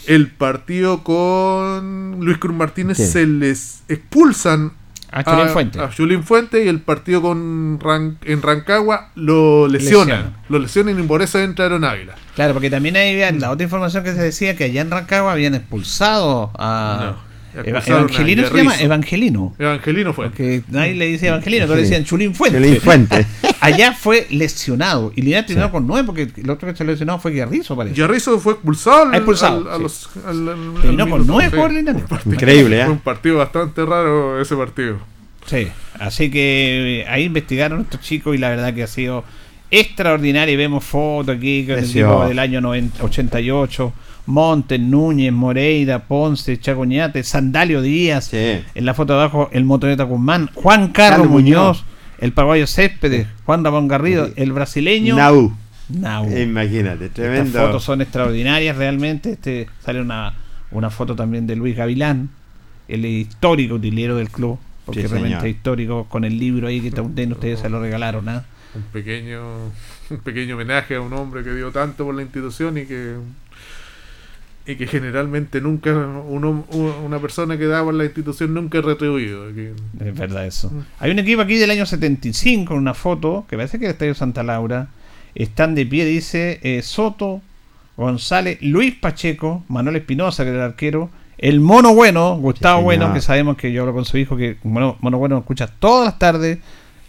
Speaker 7: El partido con Luis Cruz Martínez
Speaker 2: Sí.
Speaker 7: se les expulsan
Speaker 1: A Chulín Fuente.
Speaker 7: a Fuente y el partido con Ran- en Rancagua lo lesionan. Lo lesionan y por eso entra Aaron Ávila.
Speaker 1: Claro, porque también hay la otra información que se decía que allá en Rancagua habían expulsado a
Speaker 7: No,
Speaker 1: Eva- Evangelino. ¿Se llama? Evangelino.
Speaker 7: Evangelino fue.
Speaker 1: Porque nadie le dice Evangelino, todos le
Speaker 2: Sí.
Speaker 1: decían Chulín Fuente.
Speaker 2: Chulín Fuente.
Speaker 1: Allá fue lesionado. Y Linares terminó con nueve porque el otro que se lesionó fue Guerrizo, parece.
Speaker 7: Yarrizo fue expulsado, al-
Speaker 1: Ah, expulsado,
Speaker 7: al- a
Speaker 1: sí.
Speaker 7: los- al- al-
Speaker 1: Terminó
Speaker 7: al
Speaker 1: con nueve Linares.
Speaker 7: Un partido-
Speaker 2: Increíble, ¿eh?
Speaker 7: Fue un partido bastante raro ese partido.
Speaker 1: Sí, así que eh, ahí investigaron estos chicos y la verdad que ha sido extraordinario. Y Vemos fotos aquí con el equipo del año 90 88. Montes, Núñez, Moreira, Ponce, Chacoñate, Sandalio Díaz.
Speaker 2: Sí.
Speaker 1: En la foto de abajo, el motoneta Guzmán, Juan Carlos
Speaker 2: Carlos
Speaker 1: Muñoz,
Speaker 2: Muñoz.
Speaker 1: El paraguayo Céspedes, Juan Ramón Garrido,
Speaker 2: Sí.
Speaker 1: el brasileño.
Speaker 2: Nau.
Speaker 1: Nau.
Speaker 2: Imagínate,
Speaker 1: Estas
Speaker 2: tremendo.
Speaker 1: fotos son extraordinarias realmente. Este sale una, una foto también de Luis Gavilán, el histórico utilero del club, porque
Speaker 2: Sí,
Speaker 1: realmente
Speaker 2: señor.
Speaker 1: es histórico con el libro ahí que también ustedes se lo regalaron. ¿ah?
Speaker 7: Un pequeño, un pequeño homenaje a un hombre que dio tanto por la institución y que y que generalmente nunca uno, una persona que da por la institución nunca es retribuido.
Speaker 1: Es verdad eso. Hay un equipo aquí del año 75 en una foto, que parece que el Estadio Santa Laura. Están de pie, dice eh, Soto, González, Luis Pacheco, Manuel Espinosa, que era el arquero, el Mono Bueno, Gustavo Bueno, que sabemos que yo hablo con su hijo, que Mono, Mono Bueno escucha todas las tardes.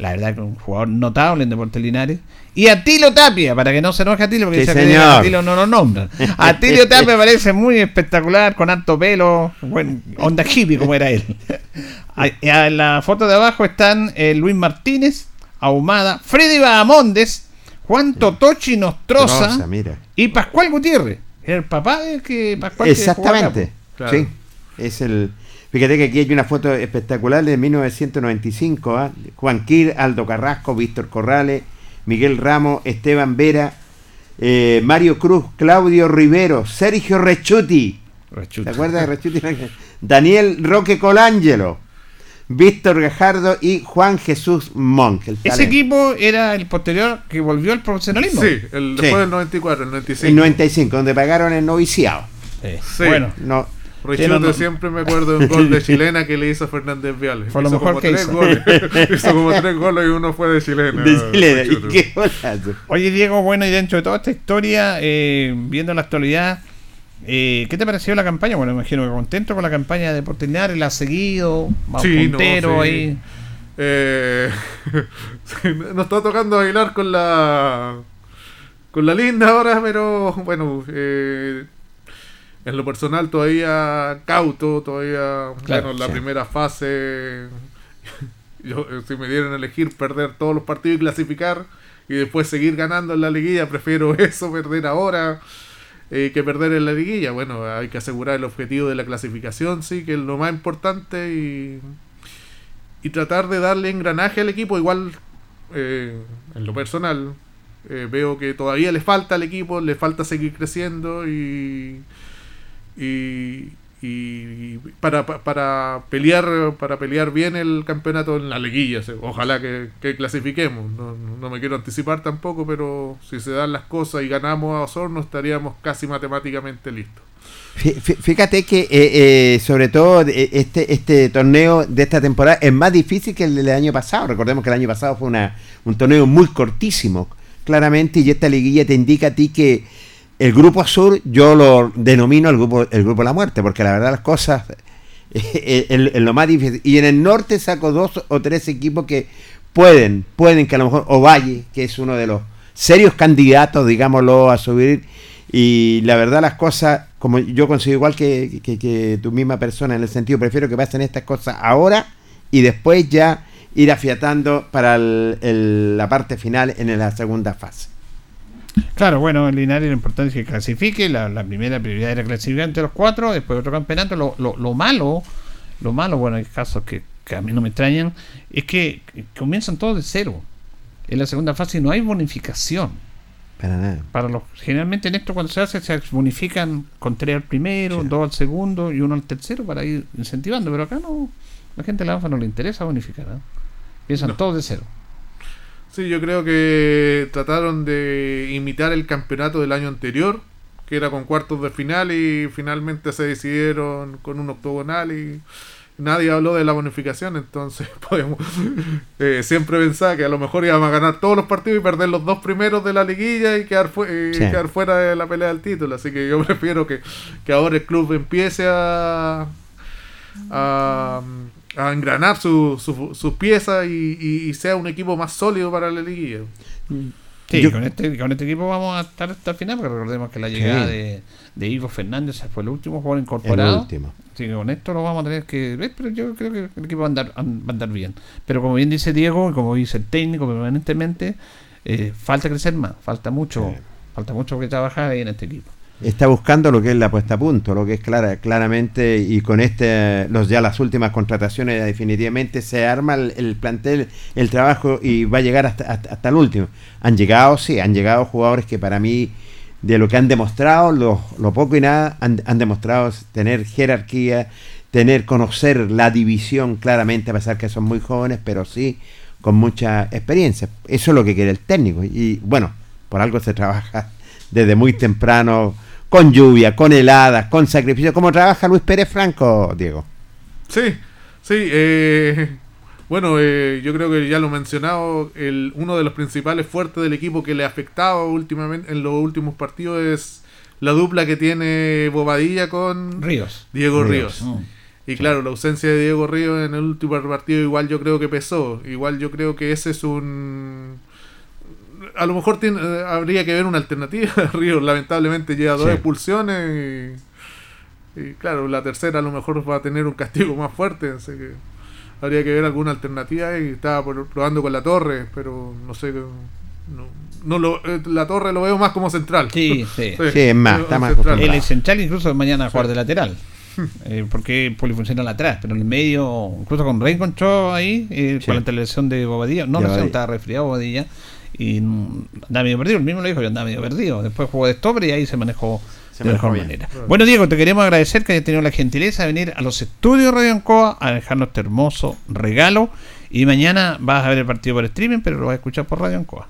Speaker 1: La verdad que un jugador notable en Deportes Linares. Y Atilio Tapia, para que no se enoje Atilio, porque
Speaker 2: Sí,
Speaker 1: dice que
Speaker 2: señor.
Speaker 1: Atilio no lo nombran. Atilio Tapia parece muy espectacular, con harto pelo, bueno, onda hippie como era él. En la foto de abajo están eh, Luis Martínez, Ahumada, Freddy Bahamondes, Juan Totochi Nostroza
Speaker 2: Rosa, mira.
Speaker 1: y Pascual Gutiérrez. El papá de que Pascual que
Speaker 2: Exactamente.
Speaker 7: Claro.
Speaker 2: Sí. Es el. Fíjate que aquí hay una foto espectacular de 1995. ¿ah? Juan Quir, Aldo Carrasco, Víctor Corrales, Miguel Ramos, Esteban Vera, eh, Mario Cruz, Claudio Rivero, Sergio Rechuti.
Speaker 1: Rechuta.
Speaker 2: ¿Te acuerdas de Rechuti? Daniel Roque Colangelo, Víctor Gajardo y Juan Jesús Monk. el
Speaker 1: Ese
Speaker 2: talento.
Speaker 1: equipo era el posterior que volvió al profesionalismo.
Speaker 7: Sí, el,
Speaker 2: Sí.
Speaker 7: después del 94, el 95.
Speaker 2: En 95, donde pagaron el noviciado.
Speaker 1: Sí.
Speaker 7: Sí.
Speaker 1: Bueno,
Speaker 2: No,
Speaker 7: Rechute
Speaker 1: Sí, no, no.
Speaker 7: siempre me acuerdo de un gol de chilena que le hizo a Fernández Viales.
Speaker 1: Fue lo
Speaker 7: hizo
Speaker 1: mejor
Speaker 7: como
Speaker 1: que
Speaker 7: tres
Speaker 1: hizo.
Speaker 7: goles. hizo como tres goles y uno fue de chilena.
Speaker 2: de Chile, y qué golazo.
Speaker 1: Oye Diego, bueno, y dentro de toda esta historia, eh, viendo la actualidad, eh, ¿qué te pareció la campaña? Bueno, me imagino que contento con la campaña de Deportes Linares, la has seguido, más
Speaker 7: Sí, no, sí.
Speaker 1: ahí.
Speaker 7: Eh, nos está tocando bailar con la con la linda ahora, pero bueno, eh, en lo personal todavía cauto, todavía
Speaker 1: Claro,
Speaker 7: bueno, la
Speaker 2: sí.
Speaker 7: primera fase yo eh, si me dieran a elegir perder todos los partidos y clasificar y después seguir ganando en la liguilla, prefiero eso, perder ahora eh, que perder en la liguilla. Bueno, hay que asegurar el objetivo de la clasificación, sí, que es lo más importante y y tratar de darle engranaje al equipo. Igual, eh, en lo personal, eh, veo que todavía le falta al equipo, le falta seguir creciendo y, y, y para, pa- para pelear para pelear bien el campeonato en la liguilla. Ojalá que, que clasifiquemos. No, no me quiero anticipar tampoco, pero si se dan las cosas y ganamos a Osorno, estaríamos casi matemáticamente listos.
Speaker 2: Fí- fí- Fíjate que, eh, eh, sobre todo, eh, este, este torneo de esta temporada es más difícil que el del año pasado. Recordemos que el año pasado fue una, un torneo muy cortísimo, claramente, y esta liguilla te indica a ti que el grupo sur, yo lo denomino el grupo, el grupo de la muerte, porque la verdad las cosas eh, es lo más difícil. Y en el norte saco dos o tres equipos que pueden, pueden que a lo mejor Ovalle, que es uno de los serios candidatos, digámoslo, a subir. Y la verdad las cosas, como yo consigo igual que, que- tu misma persona, en el sentido, prefiero que pasen estas cosas ahora y después ya ir afiatando para el- la parte final en la segunda fase.
Speaker 1: Claro, bueno, en Linares lo importante es que clasifique, la, la primera prioridad era clasificar entre los cuatro, después otro campeonato, lo, lo, lo malo, lo malo, bueno, hay casos que, que a mí no me extrañan, es que comienzan todos de cero. En la segunda fase no hay bonificación.
Speaker 2: Para nada.
Speaker 1: Para los, generalmente en esto cuando se hace se bonifican con tres al primero,
Speaker 2: Sí.
Speaker 1: dos al segundo y uno al tercero para ir incentivando, pero acá no, la gente de la ANFA no le interesa bonificar, ¿eh? piensan
Speaker 7: No.
Speaker 1: todos de cero.
Speaker 7: Sí, yo creo que trataron de imitar el campeonato del año anterior, que era con cuartos de final y finalmente se decidieron con un octogonal y nadie habló de la bonificación, entonces podemos eh, siempre pensaba que a lo mejor íbamos a ganar todos los partidos y perder los dos primeros de la liguilla y quedar, fu- y
Speaker 2: Sí.
Speaker 7: quedar fuera de la pelea del título, así que yo prefiero que, que ahora el club empiece a a, a engranar su- su- sus piezas y, y- y sea un equipo más sólido para la liguilla.
Speaker 1: Sí,
Speaker 2: Yo-
Speaker 1: con, este, con este equipo vamos a estar hasta el final, porque recordemos que la llegada de, de Ivo Fernández fue el último jugador
Speaker 2: El
Speaker 1: incorporado.
Speaker 2: último.
Speaker 1: Así que con esto lo vamos a tener que ver, pero yo creo que el equipo va a andar, va a andar bien. Pero como bien dice Diego, y como dice el técnico permanentemente, eh, falta crecer más, falta mucho,
Speaker 2: Sí.
Speaker 1: falta mucho que trabajar ahí en este equipo.
Speaker 2: Está buscando lo que es la puesta a punto, lo que es clara, claramente, y con este, los ya las últimas contrataciones definitivamente se arma el, el plantel, el trabajo y va a llegar hasta, hasta, hasta el último. Han llegado, sí, han llegado jugadores que para mí, de lo que han demostrado, lo, lo poco y nada, han, han demostrado tener jerarquía, tener, conocer la división claramente, a pesar que son muy jóvenes, pero sí con mucha experiencia. Eso es lo que quiere el técnico. Y bueno, por algo se trabaja desde muy temprano, con lluvia, con heladas, con sacrificio, como trabaja Luis Pérez Franco, Diego.
Speaker 7: Sí, sí. eh, bueno, eh, yo creo que ya lo he mencionado, el, uno de los principales fuertes del equipo que le ha afectado últimamente en los últimos partidos es la dupla que tiene Bobadilla con
Speaker 1: Ríos.
Speaker 7: Diego
Speaker 2: Ríos.
Speaker 7: Ríos.
Speaker 1: Mm.
Speaker 7: Y claro, la ausencia de Diego Ríos en el último partido igual yo creo que pesó. Igual yo creo que ese es un... A lo mejor tiene- eh, habría que ver una alternativa. Ríos lamentablemente lleva dos
Speaker 2: Sí.
Speaker 7: expulsiones y, y claro, la tercera a lo mejor va a tener un castigo más fuerte. Así que habría que ver alguna alternativa y estaba por- probando con la torre, pero no sé... No, no lo, eh, la torre lo veo más como central.
Speaker 1: Sí, sí.
Speaker 2: Sí, es más, está más
Speaker 7: central.
Speaker 1: es central, incluso mañana a jugar de lateral. Eh, porque polifuncional atrás, pero en el medio, incluso con Rey ahí, eh,
Speaker 2: Sí.
Speaker 1: con la intervención de Bobadilla, no, no sé, estaba resfriado Bobadilla y andaba medio perdido, el mismo lo dijo, yo andaba medio perdido. Después jugó de stopper y ahí se manejó
Speaker 2: Se
Speaker 1: de
Speaker 2: manejó
Speaker 1: mejor
Speaker 2: bien.
Speaker 1: manera. Bueno, Diego, te queremos agradecer que hayas tenido la gentileza de venir a los estudios de Radio Ancoa a dejarnos este hermoso regalo. Y mañana vas a ver el partido por streaming, pero lo vas a escuchar por Radio Ancoa.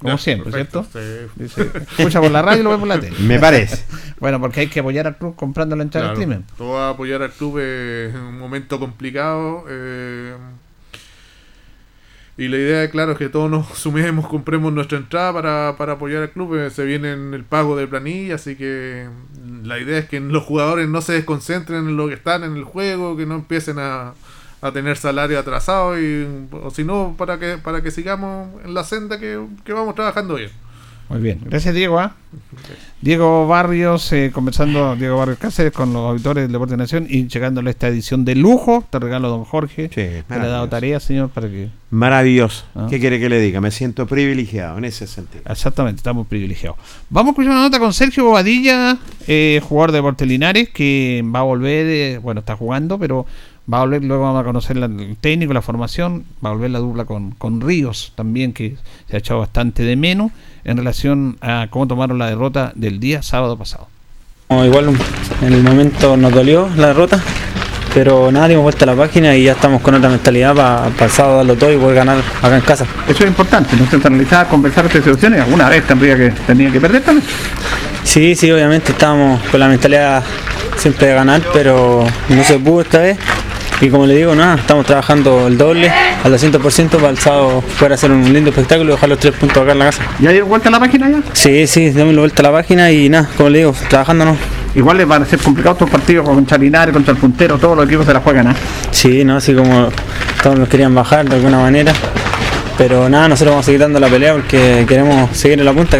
Speaker 1: Como
Speaker 7: Ya,
Speaker 1: siempre,
Speaker 7: perfecto,
Speaker 1: ¿cierto?
Speaker 7: sí.
Speaker 1: Dice, escucha por la radio y lo ve por la tele.
Speaker 2: Me parece.
Speaker 1: Bueno, porque hay que apoyar al club comprando la entrada
Speaker 7: Claro,
Speaker 1: streaming.
Speaker 7: Todo va a apoyar al club eh, en un momento complicado. eh, y la idea, claro, es que todos nos sumemos, compremos nuestra entrada para, para apoyar al club. eh, se viene en el pago de planilla, así que la idea es que los jugadores no se desconcentren en lo que están en el juego, que no empiecen a, a tener salario atrasado, y, o si no, para que, para que sigamos en la senda que, que vamos trabajando bien.
Speaker 1: Muy bien. Gracias, Diego. ¿ah? Diego Barrios, eh, conversando, Diego Barrios Cáceres con los auditores del Deporte de Nación y llegándole a esta edición de lujo. Te regalo, don Jorge.
Speaker 2: Sí,
Speaker 1: le ha dado tarea, señor, para que.
Speaker 2: Maravilloso.
Speaker 1: Ah.
Speaker 2: ¿Qué quiere que le diga? Me siento privilegiado en ese sentido.
Speaker 1: Exactamente, estamos privilegiados. Vamos a escuchar una nota con Sergio Bobadilla, eh, jugador de Deportes Linares, que va a volver, eh, bueno, está jugando, pero va a volver, luego vamos a conocer la- el técnico, la formación, va a volver la dupla con, con Ríos también, que se ha echado bastante de menos en relación a cómo tomaron la derrota del día sábado pasado.
Speaker 8: No, igual en el momento nos dolió la derrota, pero nada, dimos vuelta a la página y ya estamos con otra mentalidad para el sábado darlo todo y poder ganar acá en casa.
Speaker 1: Eso es importante, no centralizar, conversar estas situaciones, alguna vez tendría que, tenía que perder también.
Speaker 8: Sí, sí, obviamente estábamos con la mentalidad siempre de ganar, pero no se pudo esta vez. Y como le digo, nada, estamos trabajando el doble al 200% para el sábado poder hacer un lindo espectáculo y dejar los tres puntos acá en la casa.
Speaker 1: ¿Ya dieron vuelta a la página ya?
Speaker 8: Sí, sí, démosle vuelta a la página y nada, como le digo, trabajándonos.
Speaker 1: Igual les van a ser complicados estos partidos contra Linares, contra el puntero, todos los equipos se la juegan, ¿ah?
Speaker 8: Sí, no, así como todos nos querían bajar de alguna manera. Pero nada, nosotros vamos a seguir dando la pelea porque queremos seguir en la punta,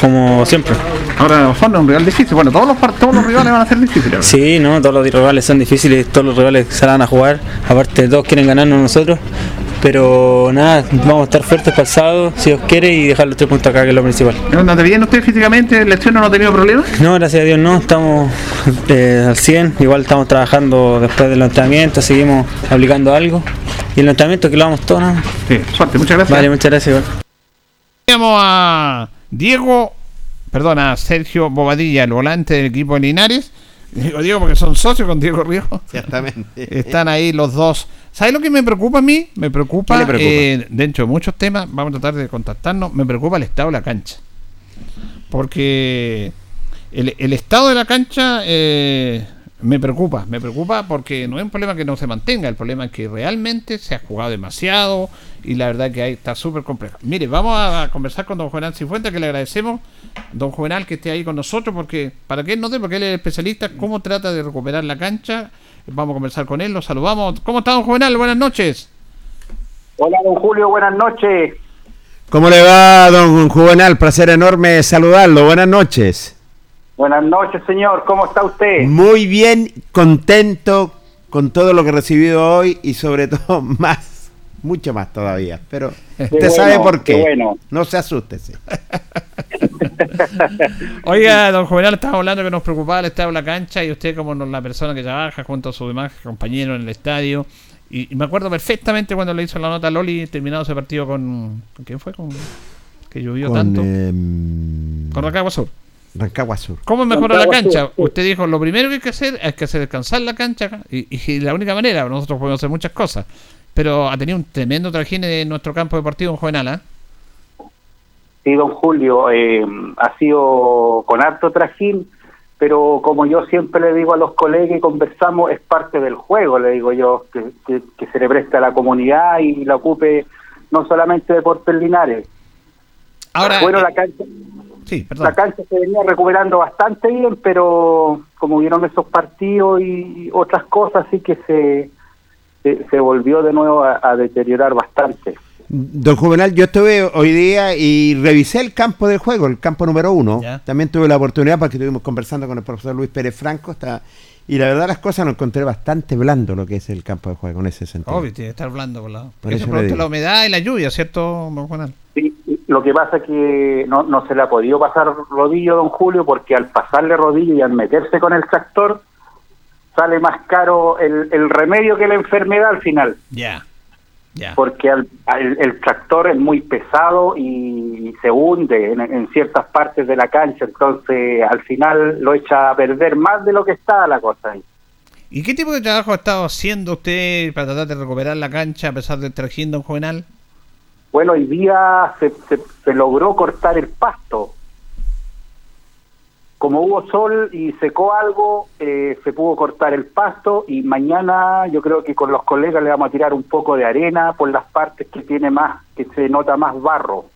Speaker 8: como siempre.
Speaker 1: Ahora son un rival difícil, bueno, todos los, par- todos los rivales van a ser difíciles.
Speaker 8: Sí, no, todos los rivales son difíciles, todos los rivales se van a jugar. Aparte, todos quieren ganarnos nosotros. Pero nada, vamos a estar fuertes para el sábado, si Dios quiere, y dejar los tres puntos acá, que es lo principal.
Speaker 1: ¿No te bien usted físicamente? ¿El estreno no ha tenido problemas?
Speaker 8: No, gracias a Dios no, estamos eh, al 100, igual estamos trabajando después del entrenamiento, seguimos aplicando algo. Y el entrenamiento que lo vamos todo, ¿no?
Speaker 1: Sí, suerte, muchas gracias.
Speaker 8: Vale, muchas gracias. igual.
Speaker 1: Tenemos a Diego, perdón, a Sergio Bobadilla, el volante del equipo de Linares. Digo Diego porque son socios con Diego Río.
Speaker 2: Exactamente.
Speaker 1: Están ahí los dos. ¿Sabes lo que me preocupa a mí? Me preocupa,
Speaker 2: ¿Qué preocupa?
Speaker 1: eh, dentro de muchos temas, vamos a tratar de contactarnos, me preocupa el estado de la cancha. Porque el, el estado de la cancha eh, me preocupa, me preocupa porque no es un problema que no se mantenga, el problema es que realmente se ha jugado demasiado y la verdad que ahí está súper complejo. Mire, vamos a conversar con don Juvenal Cifuentes, que le agradecemos, don Juvenal, que esté ahí con nosotros, porque para que él dé, porque él es especialista, cómo trata de recuperar la cancha. Vamos a conversar con él, lo saludamos. ¿Cómo está don Juvenal? Buenas noches.
Speaker 9: Hola, don Julio, buenas noches.
Speaker 2: ¿Cómo le va, don Juvenal? Placer enorme saludarlo. Buenas noches.
Speaker 9: Buenas noches, señor. ¿Cómo está usted?
Speaker 2: Muy bien, contento con todo lo que he recibido hoy y sobre todo más, mucho más todavía. Pero usted
Speaker 9: bueno,
Speaker 2: sabe por qué.
Speaker 9: qué bueno.
Speaker 2: No se asústese.
Speaker 1: Oiga, don Juvenal, estamos hablando que nos preocupaba el estado de la cancha y usted como la persona que trabaja junto a sus demás compañeros en el estadio. Y, y me acuerdo perfectamente cuando le hizo la nota a Loli, terminado ese partido con... ¿con ¿Quién fue? Con, que llovió
Speaker 2: Con
Speaker 1: tanto.
Speaker 2: em,
Speaker 1: Con Rancagua Sur.
Speaker 2: Rancagua Sur.
Speaker 1: ¿Cómo mejoró la
Speaker 9: Sur,
Speaker 1: cancha?
Speaker 9: sí.
Speaker 1: Usted dijo, lo primero que hay que hacer es que hacer descansar la cancha y, y la única manera, nosotros podemos hacer muchas cosas, pero ha tenido un tremendo trajín en nuestro campo deportivo en Juvenal, ¿ah?
Speaker 9: Sí, don Julio, eh, ha sido con harto trajín, pero como yo siempre le digo a los colegas y conversamos, es parte del juego, le digo yo, que, que- que se le preste a la comunidad y la ocupe no solamente Deportes Linares.
Speaker 1: Ahora,
Speaker 9: bueno,
Speaker 1: eh,
Speaker 9: la cancha,
Speaker 1: sí, perdón.
Speaker 9: la cancha se venía recuperando bastante bien, pero como vieron esos partidos y otras cosas, sí que se, se, se volvió de nuevo a- a deteriorar bastante.
Speaker 2: Don Juvenal, yo estuve hoy día y revisé el campo de juego, el campo número uno.
Speaker 1: Ya.
Speaker 2: También tuve la oportunidad porque estuvimos conversando con el profesor Luis Pérez Franco. Está, y la verdad las cosas lo encontré bastante blando lo que es el campo de juego en ese sentido.
Speaker 1: Obvio, tiene que estar blando por la...
Speaker 2: Por
Speaker 1: Eso
Speaker 2: eso
Speaker 1: producto de la humedad y la lluvia, ¿cierto, don Juvenal?
Speaker 9: Sí, lo que pasa es que no, no se le ha podido pasar rodillo, don Julio, porque al pasarle rodillo y al meterse con el tractor, sale más caro el, el remedio que la enfermedad al final,
Speaker 1: Ya, ya.
Speaker 9: porque al- al- el tractor es muy pesado y se hunde en, en ciertas partes de la cancha, entonces al final lo echa a perder más de lo que está la cosa ahí.
Speaker 1: ¿Y qué tipo de trabajo ha estado haciendo usted para tratar de recuperar la cancha a pesar del trajín, don Juvenal?
Speaker 9: Bueno, hoy día se, se, se logró cortar el pasto. Como hubo sol y secó algo, eh, se pudo cortar el pasto y mañana yo creo que con los colegas le vamos a tirar un poco de arena por las partes que tiene más, que se nota más barro.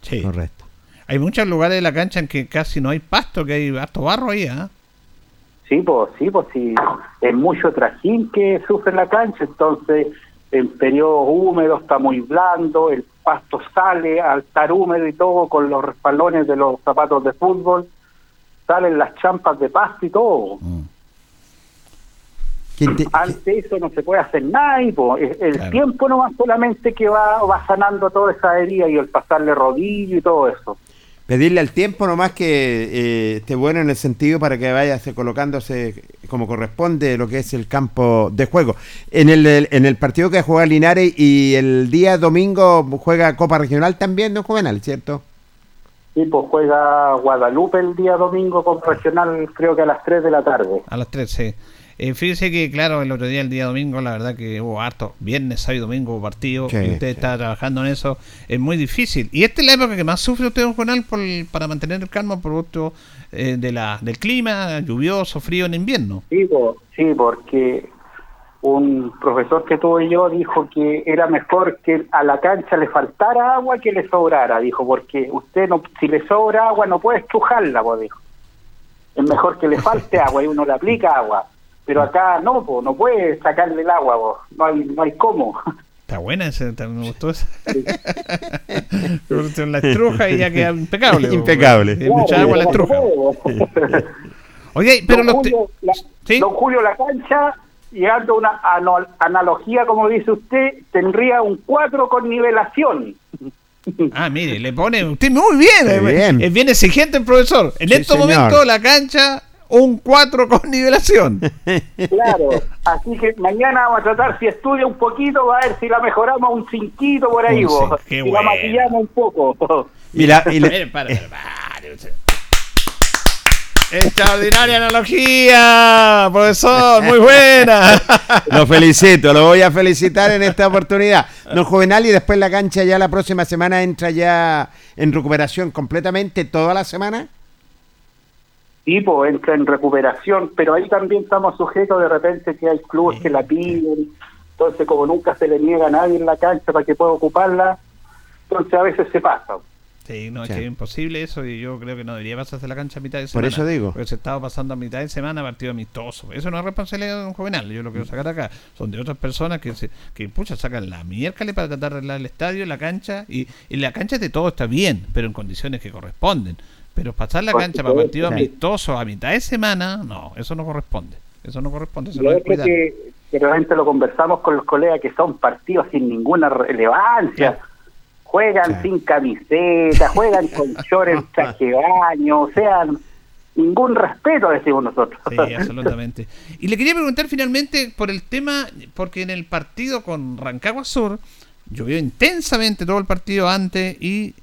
Speaker 1: Sí.
Speaker 2: Correcto.
Speaker 1: Hay muchos lugares de la cancha en que casi no hay pasto, que hay harto barro ahí, ¿ah?
Speaker 9: Sí, pues sí, pues sí, es mucho trajín que sufre la cancha, entonces en periodos húmedos está muy blando, el pasto sale al estar húmedo y todo con los respalones de los zapatos de fútbol, salen las champas de pasto y todo.
Speaker 2: ¿Quién te-
Speaker 9: Ante eso no se puede hacer nada y po, el
Speaker 1: Claro.
Speaker 9: tiempo no va solamente que va, va sanando toda esa herida y el pasarle rodillo y todo eso.
Speaker 2: Pedirle al tiempo nomás que eh, esté bueno en el sentido para que vaya se colocándose como corresponde lo que es el campo de juego. En el, el- en el partido que juega Linares y el día domingo juega Copa Regional también, ¿no, Juvenal? ¿Cierto?
Speaker 9: Y pues juega Guadalupe el día domingo con Regional creo que a las 3 de la tarde.
Speaker 1: A las 13. Eh, fíjese que, claro, el otro día, el día domingo, la verdad que hubo harto. Viernes, sábado y domingo hubo partido.
Speaker 2: Sí,
Speaker 1: y usted
Speaker 2: sí.
Speaker 1: está trabajando en eso. Es muy difícil. Y esta es la época que más sufre usted, don Juvenal, por, para mantener el calma, producto eh, de la, del clima, lluvioso, frío en invierno.
Speaker 9: Sí, sí, porque un profesor que tuve yo dijo que era mejor que a la cancha le faltara agua que le sobrara, dijo, porque usted no, si le sobra agua no puede estrujarla, pues dijo. Es mejor que le falte agua y uno le aplica agua, pero acá no, no puede sacarle el agua, po. no hay no hay cómo.
Speaker 1: Está buena está- me gustó esa. La estruja y ya queda impecable.
Speaker 2: Impecable.
Speaker 1: Eh, mucha agua la estruja. Oye, pero
Speaker 9: don,
Speaker 1: los
Speaker 9: Julio, la,
Speaker 1: ¿Sí?
Speaker 9: don Julio, la cancha llegando a una ano- analogía, como dice usted, tendría un 4 con nivelación.
Speaker 1: Ah, mire, le pone usted muy bien. Eh,
Speaker 2: bien.
Speaker 1: Es bien exigente el profesor. En
Speaker 2: Sí,
Speaker 1: estos
Speaker 2: señor.
Speaker 1: momentos la cancha, un 4 con nivelación.
Speaker 9: Claro, así que mañana vamos a tratar, si estudia un poquito, va a ver si la mejoramos un cinquito por ahí, vos. si
Speaker 1: bueno.
Speaker 9: la maquillamos un poco.
Speaker 2: Y la- y le-
Speaker 1: Mire, para, para, para, usted. Extraordinaria analogía, profesor, muy buena.
Speaker 2: Lo felicito, lo voy a felicitar en esta oportunidad. Don Juvenal, y después la cancha ya la próxima semana entra ya en recuperación completamente toda la semana.
Speaker 9: Pues entra en recuperación, pero ahí también estamos sujetos de repente que hay clubes que la piden, entonces como nunca se le niega a nadie en la cancha para que pueda ocuparla, entonces a veces se pasa.
Speaker 1: Sí, no, es que es imposible eso y yo creo que no debería pasarse la cancha a mitad de
Speaker 2: Por
Speaker 1: semana.
Speaker 2: eso digo.
Speaker 1: Porque se estaba pasando a mitad de semana partido amistoso. Eso no es responsabilidad de un juvenal, yo lo quiero sacar acá. Son de otras personas que, se, que pucha, sacan la miércoles para tratar de arreglar el estadio, la cancha, y, y la cancha de todo está bien, pero en condiciones que corresponden. Pero pasar la cancha para
Speaker 9: supuesto.
Speaker 1: partido
Speaker 2: Sí.
Speaker 1: amistoso a mitad de semana, no, eso no corresponde. Eso no corresponde, eso no es
Speaker 9: que, que realmente lo conversamos con los colegas que son partidos sin ninguna relevancia. Juegan
Speaker 2: Sí.
Speaker 9: sin camiseta, juegan con shorts en traje baño, o sea, ningún respeto decimos nosotros.
Speaker 1: Sí, absolutamente. Y le quería preguntar finalmente por el tema, porque en el partido con Rancagua Sur llovió intensamente todo el partido antes y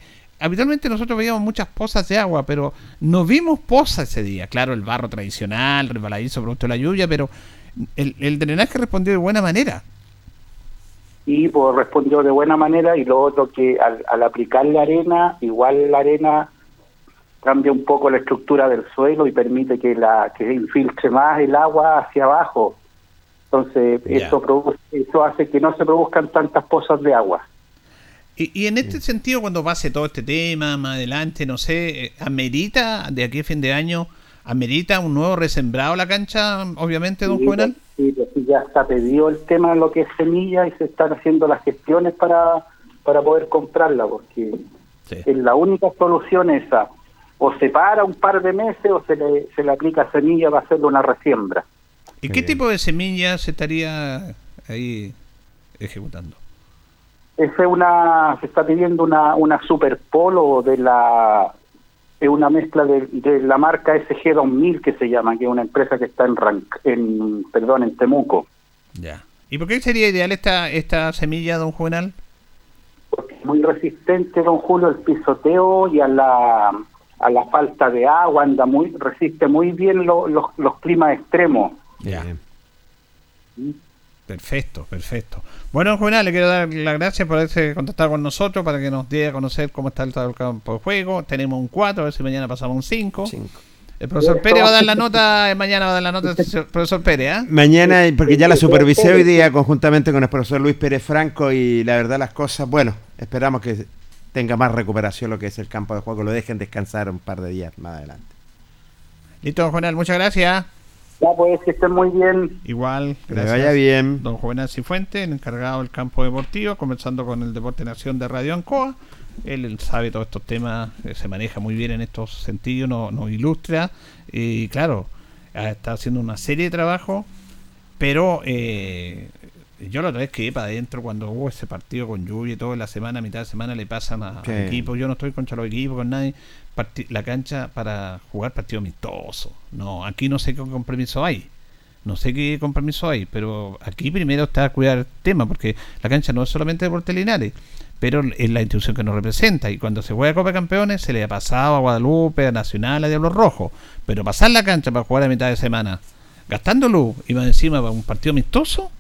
Speaker 1: habitualmente nosotros veíamos muchas pozas de agua, pero no vimos pozas ese día. Claro, el barro tradicional, resbaladizo producto de la lluvia, pero el, el drenaje respondió de buena manera.
Speaker 9: y pues respondió de buena manera y lo otro que al, al aplicar la arena, igual la arena cambia un poco la estructura del suelo y permite que la que infiltre más el agua hacia abajo. Entonces, eso produce, eso hace que no se produzcan tantas pozas de agua.
Speaker 1: Y, y en este sentido, cuando pase todo este tema más adelante, no sé, eh, ¿amerita de aquí a fin de año, amerita un nuevo resembrado la cancha, obviamente, don
Speaker 9: Sí,
Speaker 1: Juvenal?
Speaker 9: Sí, pues sí, ya está pedido el tema de lo que es semilla y se están haciendo las gestiones para, para poder comprarla, porque
Speaker 1: Sí.
Speaker 9: es la única solución esa. O se para un par de meses o se le, se le aplica semilla para hacerle una resiembra.
Speaker 1: ¿Y qué tipo de semillas se estaría ahí ejecutando?
Speaker 9: Es una, se está pidiendo una, una super polo de la, es una mezcla de, de la marca SG 2000 que se llama, que es una empresa que está en, Ranc- en perdón, en Temuco.
Speaker 1: Ya. ¿Y por qué sería ideal esta, esta semilla, don Juvenal?
Speaker 9: porque es muy resistente, don Julio, al pisoteo y a la, a la falta de agua, anda muy, resiste muy bien lo- los, los climas extremos.
Speaker 1: Ya. Perfecto, perfecto. Bueno, Juvenal, le quiero dar las gracias por haberse contactado con nosotros para que nos dé a conocer cómo está el estado del campo de juego. Tenemos un 4, a ver si mañana pasamos un 5.
Speaker 2: Cinco.
Speaker 1: El profesor Pérez va a dar la nota, eh, mañana va a dar la nota el profesor Pérez, ¿ah?
Speaker 2: Mañana, porque ya la supervisé hoy día conjuntamente con el profesor Luis Pérez Franco y la verdad las cosas, bueno, esperamos que tenga más recuperación lo que es el campo de juego, lo dejen descansar un par de días más adelante.
Speaker 1: Listo, don Juvenal, muchas gracias.
Speaker 9: Ya pues, que estén muy bien.
Speaker 1: Igual,
Speaker 2: Que le
Speaker 1: gracias.
Speaker 2: vaya bien.
Speaker 1: Don Juvenal Cifuente, el encargado del campo deportivo, conversando con el Deporte Nación de Radio Ancoa. Él, él sabe todos estos temas, eh, se maneja muy bien en estos sentidos, nos, nos ilustra. Y claro, ha- está haciendo una serie de trabajos, pero eh, yo la otra vez quedé para adentro cuando hubo ese partido con lluvia y todo, en la semana, mitad de semana le pasan a,
Speaker 2: Sí.
Speaker 1: a equipos. Yo no estoy contra los equipos, con nadie. La cancha para jugar partido amistoso. No, aquí no sé qué compromiso hay. No sé qué compromiso hay, pero aquí primero está cuidar el tema, porque la cancha no es solamente Deportes Linares, pero es la institución que nos representa. Y cuando se juega Copa de Campeones, se le ha pasado a Guadalupe, a Nacional, a Diablos Rojos. Pero pasar la cancha para jugar a mitad de semana, gastando luz y más encima para un partido amistoso,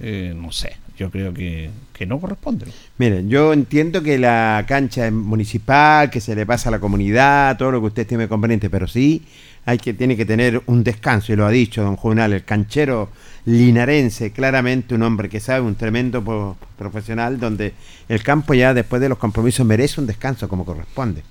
Speaker 1: eh, no sé. Yo creo que, que no corresponde.
Speaker 2: Miren, yo entiendo que la cancha es municipal, que se le pasa a la comunidad, todo lo que usted estime conveniente, pero sí hay que tiene que tener un descanso, y lo ha dicho don Juvenal, el canchero linarense, claramente un hombre que sabe, un tremendo profesional, donde el campo ya después de los compromisos merece un descanso como corresponde.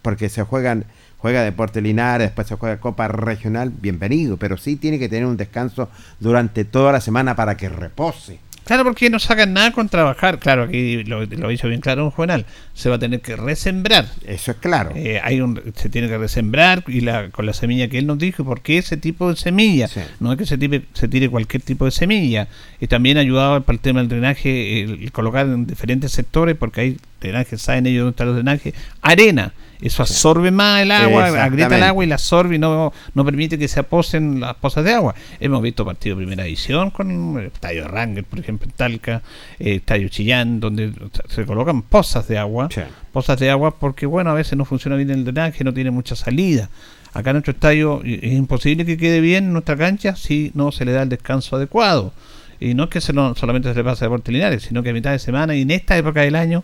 Speaker 2: Porque se juegan, juega Deporte Linares, después se juega Copa Regional, bienvenido, pero sí tiene que tener un descanso durante toda la semana para que repose.
Speaker 1: Claro, porque no sacan nada con trabajar. Claro, aquí lo, lo hizo bien claro un Juvenal. Se va a tener que resembrar.
Speaker 2: Eso es claro.
Speaker 1: Eh, hay un, se tiene que resembrar y la, con la semilla que él nos dijo. ¿Por qué ese tipo de semilla?
Speaker 2: Sí.
Speaker 1: No es que se tire, se tire cualquier tipo de semilla. Y también ha ayudado para el tema del drenaje, el, el colocar en diferentes sectores, porque hay drenajes, saben ellos dónde está el drenaje. Arena. Eso absorbe más el agua, agrieta el agua y la absorbe y no, no permite que se aposen las pozas de agua. Hemos visto partidos de primera edición con el estadio Ranger, por ejemplo, en Talca, eh, estadio Chillán, donde se colocan pozas de agua.
Speaker 2: Sí.
Speaker 1: Pozas de agua porque, bueno, a veces no funciona bien el drenaje, no tiene mucha salida. Acá en nuestro estadio eh, es imposible que quede bien en nuestra cancha si no se le da el descanso adecuado. Y no es que se no, solamente se le pase a Deportes Linares, sino que a mitad de semana y en esta época del año,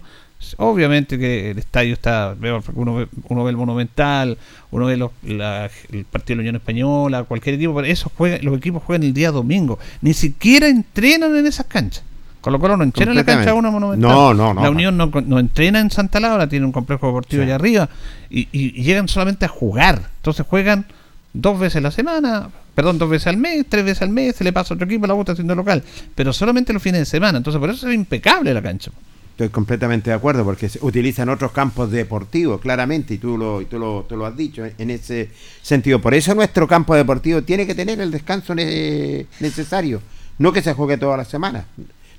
Speaker 1: obviamente que el estadio está, uno ve, uno ve el Monumental, uno ve los- la- el partido de la Unión Española, cualquier equipo, pero esos juegan, los equipos juegan el día domingo, ni siquiera entrenan en esas canchas. Colo Colo no entrena en la cancha. 1 Monumental.
Speaker 2: No, no, no.
Speaker 1: La Unión no, no entrena en Santa Laura, tiene un complejo deportivo
Speaker 2: Sí.
Speaker 1: allá arriba y, llegan solamente a jugar. Entonces juegan dos veces a la semana, perdón, dos veces al mes, tres veces al mes, se le pasa a otro equipo, la gusta haciendo local, pero solamente los fines de semana. Entonces por eso es impecable la cancha.
Speaker 2: Estoy completamente de acuerdo porque se utilizan otros campos deportivos, claramente, y tú lo, y tú lo, tú lo has dicho eh, en ese sentido. Por eso nuestro campo deportivo tiene que tener el descanso ne- necesario. No que se juegue toda la semana,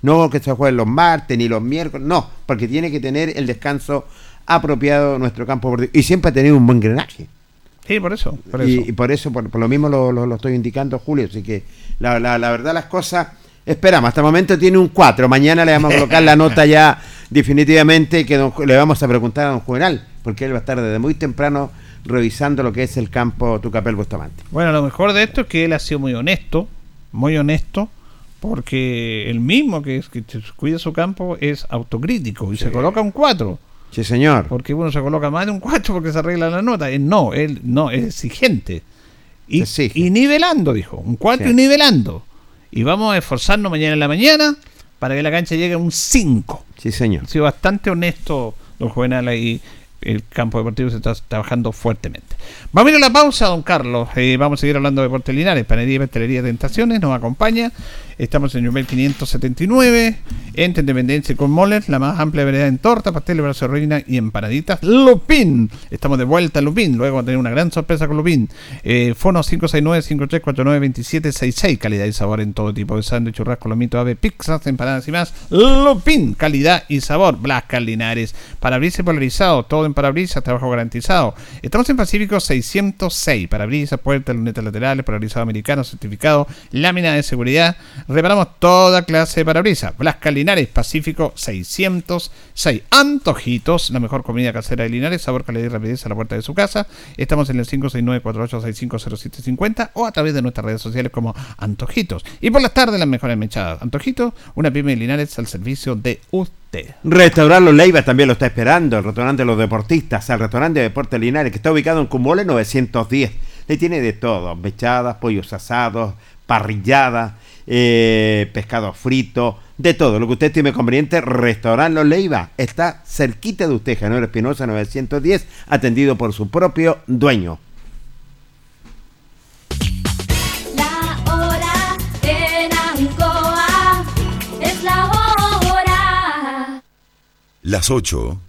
Speaker 2: no que se juegue los martes ni los miércoles, no, porque tiene que tener el descanso apropiado nuestro campo deportivo. Y siempre ha tenido un buen drenaje.
Speaker 1: Sí, por eso. Por
Speaker 2: y,
Speaker 1: eso.
Speaker 2: y por eso, por, por lo mismo lo, lo- lo estoy indicando, Julio. Así que la, la- la verdad, las cosas. Esperamos, hasta el momento tiene un 4. Mañana le vamos a colocar la nota ya definitivamente que don le vamos a preguntar a don Juvenal, porque él va a estar desde muy temprano revisando lo que es el campo Tucapel Bustamante.
Speaker 1: Bueno, lo mejor de esto es que él ha sido muy honesto, muy honesto, porque el mismo que, es, que cuida su campo es autocrítico y se coloca un 4.
Speaker 2: Sí, señor.
Speaker 1: Porque uno se coloca más de un 4 porque se arregla la nota. Él no, él no, es exigente. Y,
Speaker 2: Se exige.
Speaker 1: y nivelando, dijo. Un 4
Speaker 2: Sí.
Speaker 1: y nivelando. Y vamos a esforzarnos mañana en la mañana para que la cancha llegue a un 5.
Speaker 2: Sí, señor.
Speaker 1: Ha sido bastante honesto, don Juvenal, ahí el campo deportivo se está trabajando fuertemente. Vamos a ir a la pausa, don Carlos. Vamos a seguir hablando de Deportes Linares, Panadería y Pastelería Tentaciones, nos acompaña. Estamos en Yumel 579, entre Independencia y con Moller, la más amplia variedad en torta, pastel, brazo de reina y empanaditas. Lupín, estamos de vuelta a Lupín, luego vamos a tener una gran sorpresa con Lupín. Eh, Fono 569-5349-2766, calidad y sabor en todo tipo de sándwich, churrasco, lomito, ave, pizzas, empanadas y más. Lupín, calidad y sabor. Blasca Linares, parabrisas polarizado, todo en parabrisas, trabajo garantizado. Estamos en Pacífico 606, parabrisas, puertas, lunetas laterales, polarizado americano, certificado, lámina de seguridad. Reparamos toda clase de parabrisas. Blasca Linares, Pacífico 606. Antojitos, la mejor comida casera de Linares, sabor, calidad y rapidez a la puerta de su casa. Estamos en el 569-4865-0750 o a través de nuestras redes sociales como Antojitos. Y por las tardes, las mejores mechadas. Antojitos, una pyme de Linares al servicio de usted.
Speaker 2: Restaurar Los Leivas también lo está esperando, el restaurante de los deportistas, el restaurante de Deportes Linares, que está ubicado en Cumole 910. Le tiene de todo, mechadas, pollos asados, parrilladas, eh, pescado frito, de todo. Lo que usted estime conveniente, Restaurante Los Leivas está cerquita de usted, Januero Espinosa 910, atendido por su propio dueño.
Speaker 5: La hora en Ancoa es la hora.
Speaker 6: Las 8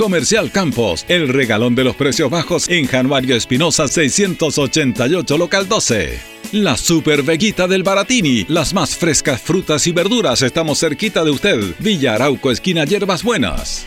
Speaker 10: Comercial Campos, el regalón de los precios bajos en Januario Espinosa 688, local 12. La Super Veguita del Baratini, las más frescas frutas y verduras, estamos cerquita de usted. Villa Arauco, esquina Hierbas Buenas.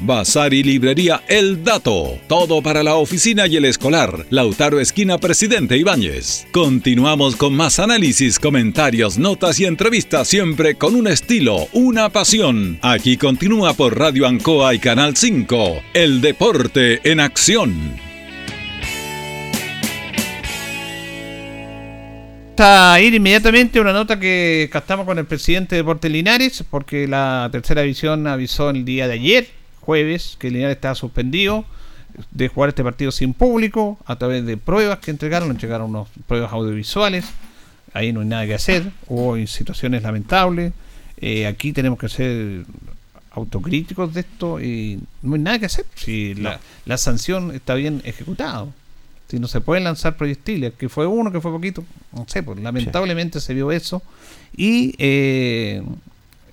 Speaker 10: Bazar y librería El Dato. Todo para la oficina y el escolar. Lautaro Esquina Presidente Ibáñez. Continuamos con más análisis, comentarios, notas y entrevistas, siempre con un estilo, una pasión. Aquí continúa por Radio Ancoa y Canal 5. El deporte en acción.
Speaker 1: a ir inmediatamente una nota que captamos con el presidente de Deportes Linares, porque la tercera división avisó el día de ayer, jueves, que Linares estaba suspendido de jugar este partido sin público, a través de pruebas que entregaron, entregaron unas pruebas audiovisuales, ahí no hay nada que hacer, hubo situaciones lamentables, eh, aquí tenemos que ser autocríticos de esto y no hay nada que hacer, si la, la sanción está bien ejecutada. Si no se pueden lanzar proyectiles, que fue uno, que fue poquito, no sé, pues lamentablemente se vio eso. Y eh,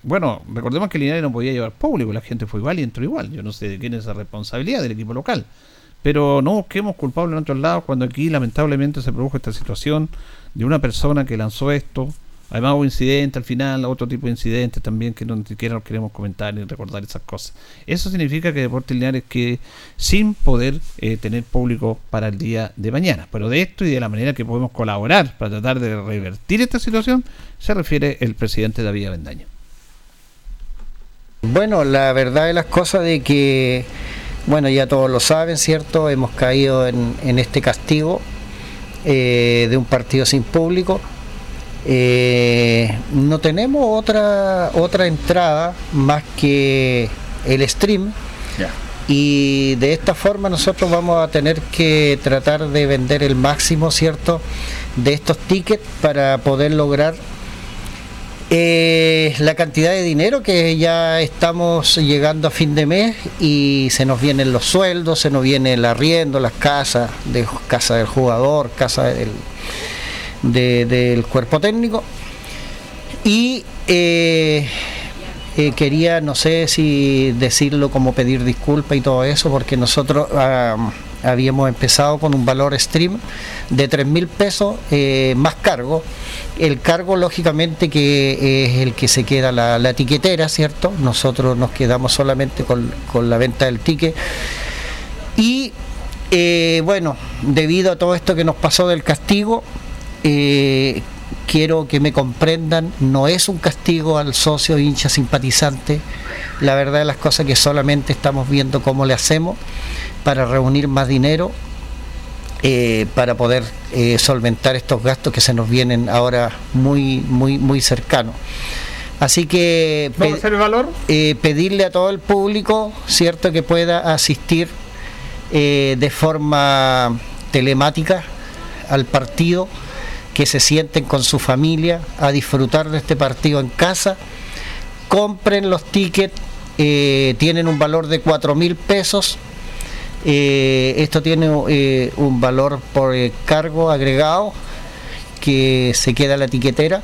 Speaker 1: bueno, recordemos que Linares no podía llevar público, la gente fue igual y entró igual. Yo no sé de quién es esa responsabilidad del equipo local. Pero no busquemos culpables en otros lados cuando aquí lamentablemente se produjo esta situación de una persona que lanzó esto. Además hubo incidente al final, otro tipo de incidentes también que no ni siquiera queremos comentar ni recordar esas cosas. Eso significa que Deportes Linares que sin poder eh, tener público para el día de mañana. Pero de esto y de la manera que podemos colaborar para tratar de revertir esta situación se refiere el presidente David Avendaño.
Speaker 11: Bueno, la verdad de las cosas de que, bueno, ya todos lo saben, ¿cierto? Hemos caído en, en este castigo eh, de un partido sin público. Eh, no tenemos otra, otra entrada más que el stream. Y de esta forma nosotros vamos a tener que tratar de vender el máximo, ¿cierto? De estos tickets para poder lograr eh, la cantidad de dinero que ya estamos llegando a fin de mes y se nos vienen los sueldos, se nos viene el arriendo, las casas, de casa del jugador, casa del, de- del cuerpo técnico. Y eh, eh, quería, no sé si decirlo como pedir disculpas y todo eso, porque nosotros ah, habíamos empezado con un valor stream de 3 mil pesos eh, más cargo. El cargo, lógicamente, que es el que se queda la, la tiquetera, ¿cierto? Nosotros nos quedamos solamente con, con la venta del ticket. Y eh, bueno, debido a todo esto que nos pasó del castigo, eh, quiero que me comprendan, no es un castigo al socio hincha simpatizante, la verdad de las cosas que solamente estamos viendo cómo le hacemos para reunir más dinero, eh, para poder eh, solventar estos gastos que se nos vienen ahora muy, muy, muy cercanos. Así que
Speaker 1: ¿Vamos a hacer el valor?
Speaker 11: eh, pedirle a todo el público, cierto, que pueda asistir de forma telemática al partido, que se sienten con su familia a disfrutar de este partido en casa, compren los tickets, tienen un valor de 4 mil pesos. Eh, esto tiene eh, un valor por eh, cargo agregado que se queda la etiquetera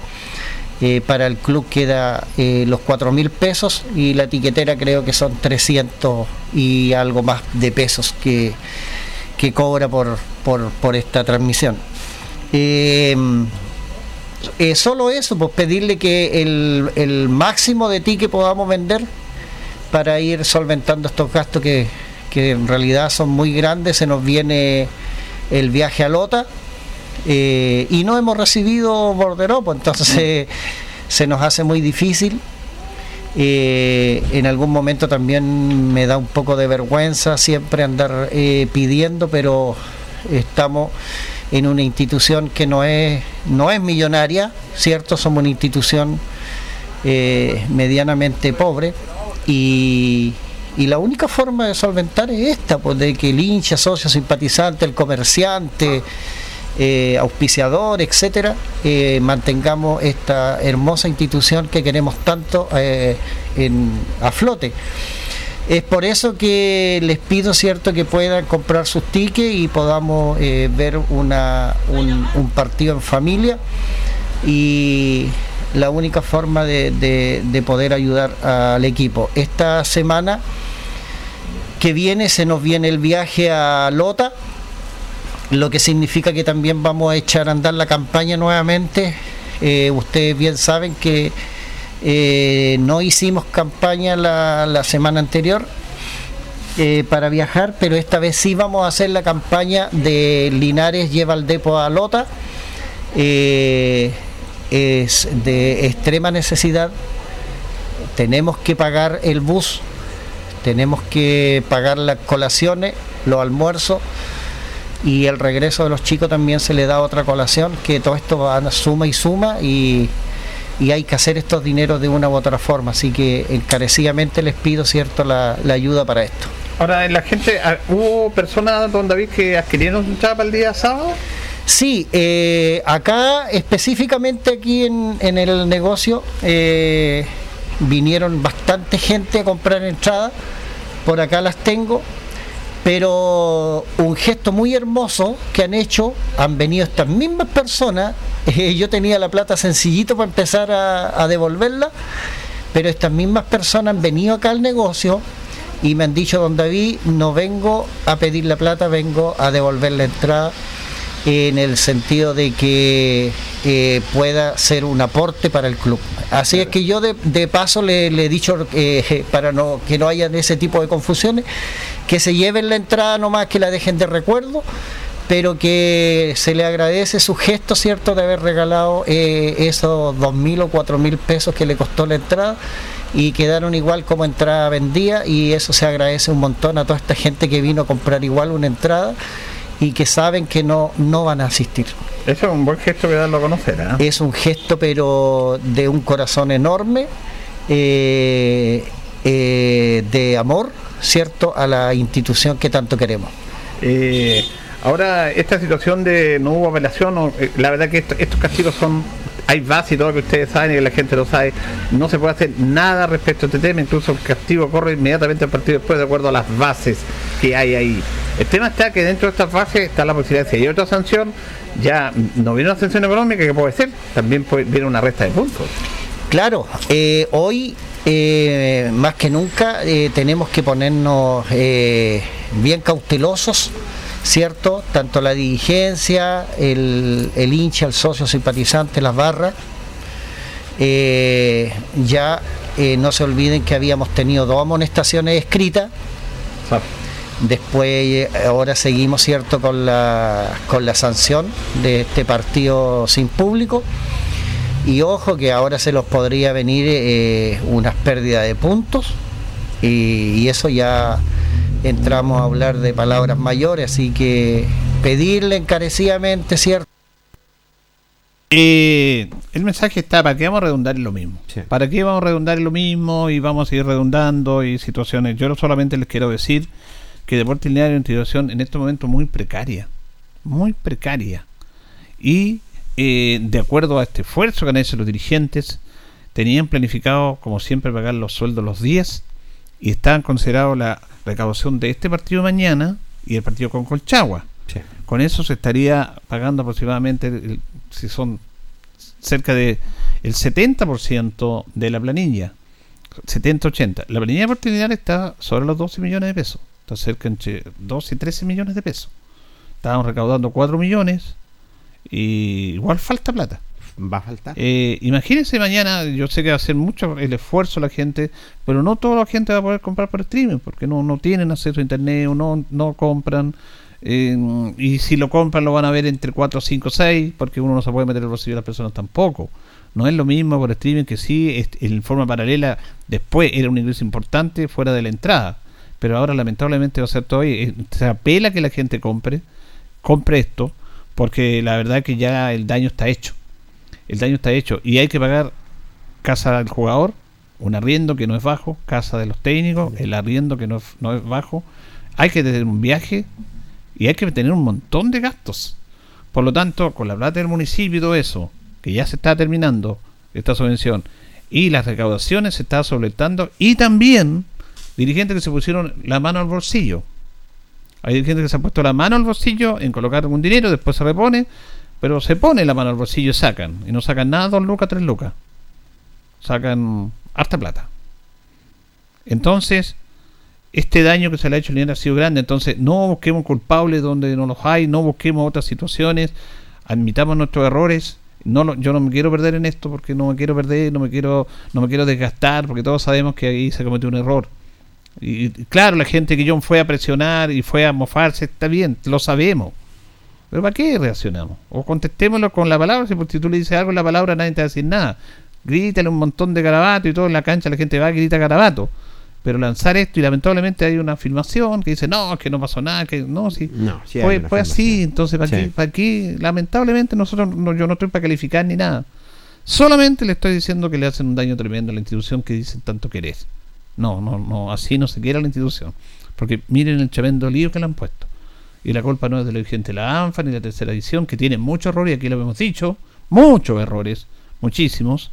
Speaker 11: para el club queda los 4 mil pesos y la tiquetera creo que son 300 y algo más de pesos que, que cobra por, por, esta transmisión. Solo eso, pues pedirle que el, el máximo de ti podamos vender para ir solventando estos gastos que, que en realidad son muy grandes. Se nos viene el viaje a Lota eh, y no hemos recibido borderó, pues entonces eh, se nos hace muy difícil. Eh, en algún momento también me da un poco de vergüenza siempre andar eh, pidiendo, pero estamos en una institución que no es, no es millonaria, ¿cierto? Somos una institución medianamente pobre y, y la única forma de solventar es esta, pues de que el hincha, socio, simpatizante, el comerciante, eh, auspiciador, etcétera, eh, mantengamos esta hermosa institución que queremos tanto eh, a flote. Es por eso que les pido cierto que puedan comprar sus tickets y podamos ver una, un, un partido en familia y la única forma de, de- de poder ayudar al equipo. Esta semana que viene se nos viene el viaje a Lota, lo que significa que también vamos a echar a andar la campaña nuevamente. Eh, ustedes bien saben que eh, no hicimos campaña la, la semana anterior eh, para viajar, pero esta vez sí vamos a hacer la campaña de Linares lleva el depo a Lota. Es de extrema necesidad. Tenemos que pagar el bus, tenemos que pagar las colaciones, los almuerzos y el regreso de los chicos también se le da otra colación, que todo esto suma y suma y, y hay que hacer estos dineros de una u otra forma. Así que encarecidamente les pido cierto la, ayuda para esto.
Speaker 1: Ahora, la gente, ah, ¿hubo personas, don David, que adquirieron para el día sábado?
Speaker 11: Sí, eh, acá específicamente aquí en, el negocio eh, vinieron bastante gente a comprar entradas, por acá las tengo, pero un gesto muy hermoso que han hecho, han venido estas mismas personas, eh, yo tenía la plata sencillito para empezar a, a devolverla, pero estas mismas personas han venido acá al negocio y me han dicho, don David, no vengo a pedir la plata, vengo a devolver la entrada en el sentido de que eh, pueda ser un aporte para el club. Así es que yo de, de paso le, le he dicho, eh, para no que no haya ese tipo de confusiones, que se lleven la entrada nomás, que la dejen de recuerdo, pero que se le agradece su gesto, ¿cierto?, de haber regalado eh, esos dos mil o cuatro mil pesos que le costó la entrada y quedaron igual como entrada vendida y eso se agradece un montón a toda esta gente que vino a comprar igual una entrada y que saben que no, no van a asistir.
Speaker 1: Eso es un buen gesto que darlo a conocer, ¿ah?
Speaker 11: Es un gesto pero de un corazón enorme, eh, eh, de amor, ¿cierto?, a la institución que tanto queremos.
Speaker 1: Eh, ahora, esta situación de no hubo apelación, eh, la verdad que esto- estos castigos son, hay base y todo lo que ustedes saben y que la gente lo sabe, no se puede hacer nada respecto a este tema, incluso el castigo corre inmediatamente al partido después de acuerdo a las bases que hay ahí. El tema está que dentro de estas bases está la posibilidad de si hay otra sanción, ya no viene una sanción económica que puede ser, también puede, viene una resta de puntos.
Speaker 11: Claro, eh, hoy eh, más que nunca eh, tenemos que ponernos bien cautelosos, ¿cierto? Tanto la dirigencia, el, el hincha, el socio simpatizante, las barras. Eh, ya eh, no se olviden que habíamos tenido dos amonestaciones escritas. Después, eh, ahora seguimos, ¿cierto?, con la, con la sanción de este partido sin público. Y ojo que ahora se los podría venir eh, unas pérdidas de puntos y, y eso ya entramos a hablar de palabras mayores, así que pedirle encarecidamente, ¿cierto?
Speaker 1: Eh, el mensaje está para que vamos a redundar en lo mismo. ¿Para qué vamos a redundar en lo mismo y vamos a seguir redundando y situaciones? Yo solamente les quiero decir que Deportes Lineario es una situación en este momento muy precaria. Muy precaria. Y eh, de acuerdo a este esfuerzo que han hecho los dirigentes, tenían planificado, como siempre, pagar los sueldos los días y estaban considerados la recaudación de este partido mañana y el partido con Colchagua. Con eso se estaría pagando aproximadamente, el- si son cerca de el 70% de la planilla. 70-80. La planilla de Linares está sobre los 12 millones de pesos. Está cerca entre 12 y 13 millones de pesos. Estábamos recaudando 4 millones y igual falta plata.
Speaker 2: Va a faltar.
Speaker 1: Eh, imagínense mañana, yo sé que va a hacer mucho el esfuerzo la gente, pero no toda la gente va a poder comprar por streaming, porque no, no tienen acceso a internet o no, no compran. eh, y si lo compran lo van a ver entre 4, 5, 6, porque uno no se puede meter el bolsillo de las personas tampoco. No es lo mismo por streaming que sí, en forma paralela, después era un ingreso importante fuera de la entrada. Pero ahora lamentablemente va a ser todo. Eh, Se apela que la gente compre, compre esto, porque la verdad que ya el daño está hecho. El daño está hecho y hay que pagar casa del jugador, un arriendo que no es bajo, casa de los técnicos, el arriendo que no es, no es bajo. Hay que tener un viaje y hay que tener un montón de gastos. Por lo tanto, con la plata del municipio y todo eso, que ya se está terminando esta subvención, y las recaudaciones se está solventando, y también dirigentes que se pusieron la mano al bolsillo. Hay dirigentes que se han puesto la mano al bolsillo en colocar algún dinero, después se repone, pero se pone la mano al bolsillo y sacan. Y no sacan nada, dos lucas, tres lucas. Sacan harta plata. Entonces, este daño que se le ha hecho al Linares ha sido grande. Entonces, no busquemos culpables donde no los hay, no busquemos otras situaciones, admitamos nuestros errores. No lo- yo no me quiero perder en esto porque no me quiero perder, no me quiero, no me quiero desgastar, porque todos sabemos que ahí se cometió un error. Y, y claro, la gente que John fue a presionar y fue a mofarse, está bien, lo sabemos. Pero ¿para qué reaccionamos? O contestémoslo con la palabra, si tú le dices algo en la palabra nadie te va a decir nada. Grítale un montón de garabato y todo en la cancha la gente va y grita garabato. Pero lanzar esto y lamentablemente hay una afirmación que dice, no, que no pasó nada, que no, sí.
Speaker 2: No, sí
Speaker 1: fue, fue así, entonces ¿para
Speaker 2: Sí.
Speaker 1: qué? ¿para qué? Lamentablemente nosotros, no, yo no estoy para calificar ni nada. Solamente le estoy diciendo que le hacen un daño tremendo a la institución que dicen tanto querer. No, no, no, así no se quiere a la institución. Porque miren el tremendo lío que le han puesto. Y la culpa no es de la dirigente de la ANFA ni de la tercera edición, que tiene muchos errores, y aquí lo hemos dicho, muchos errores, muchísimos.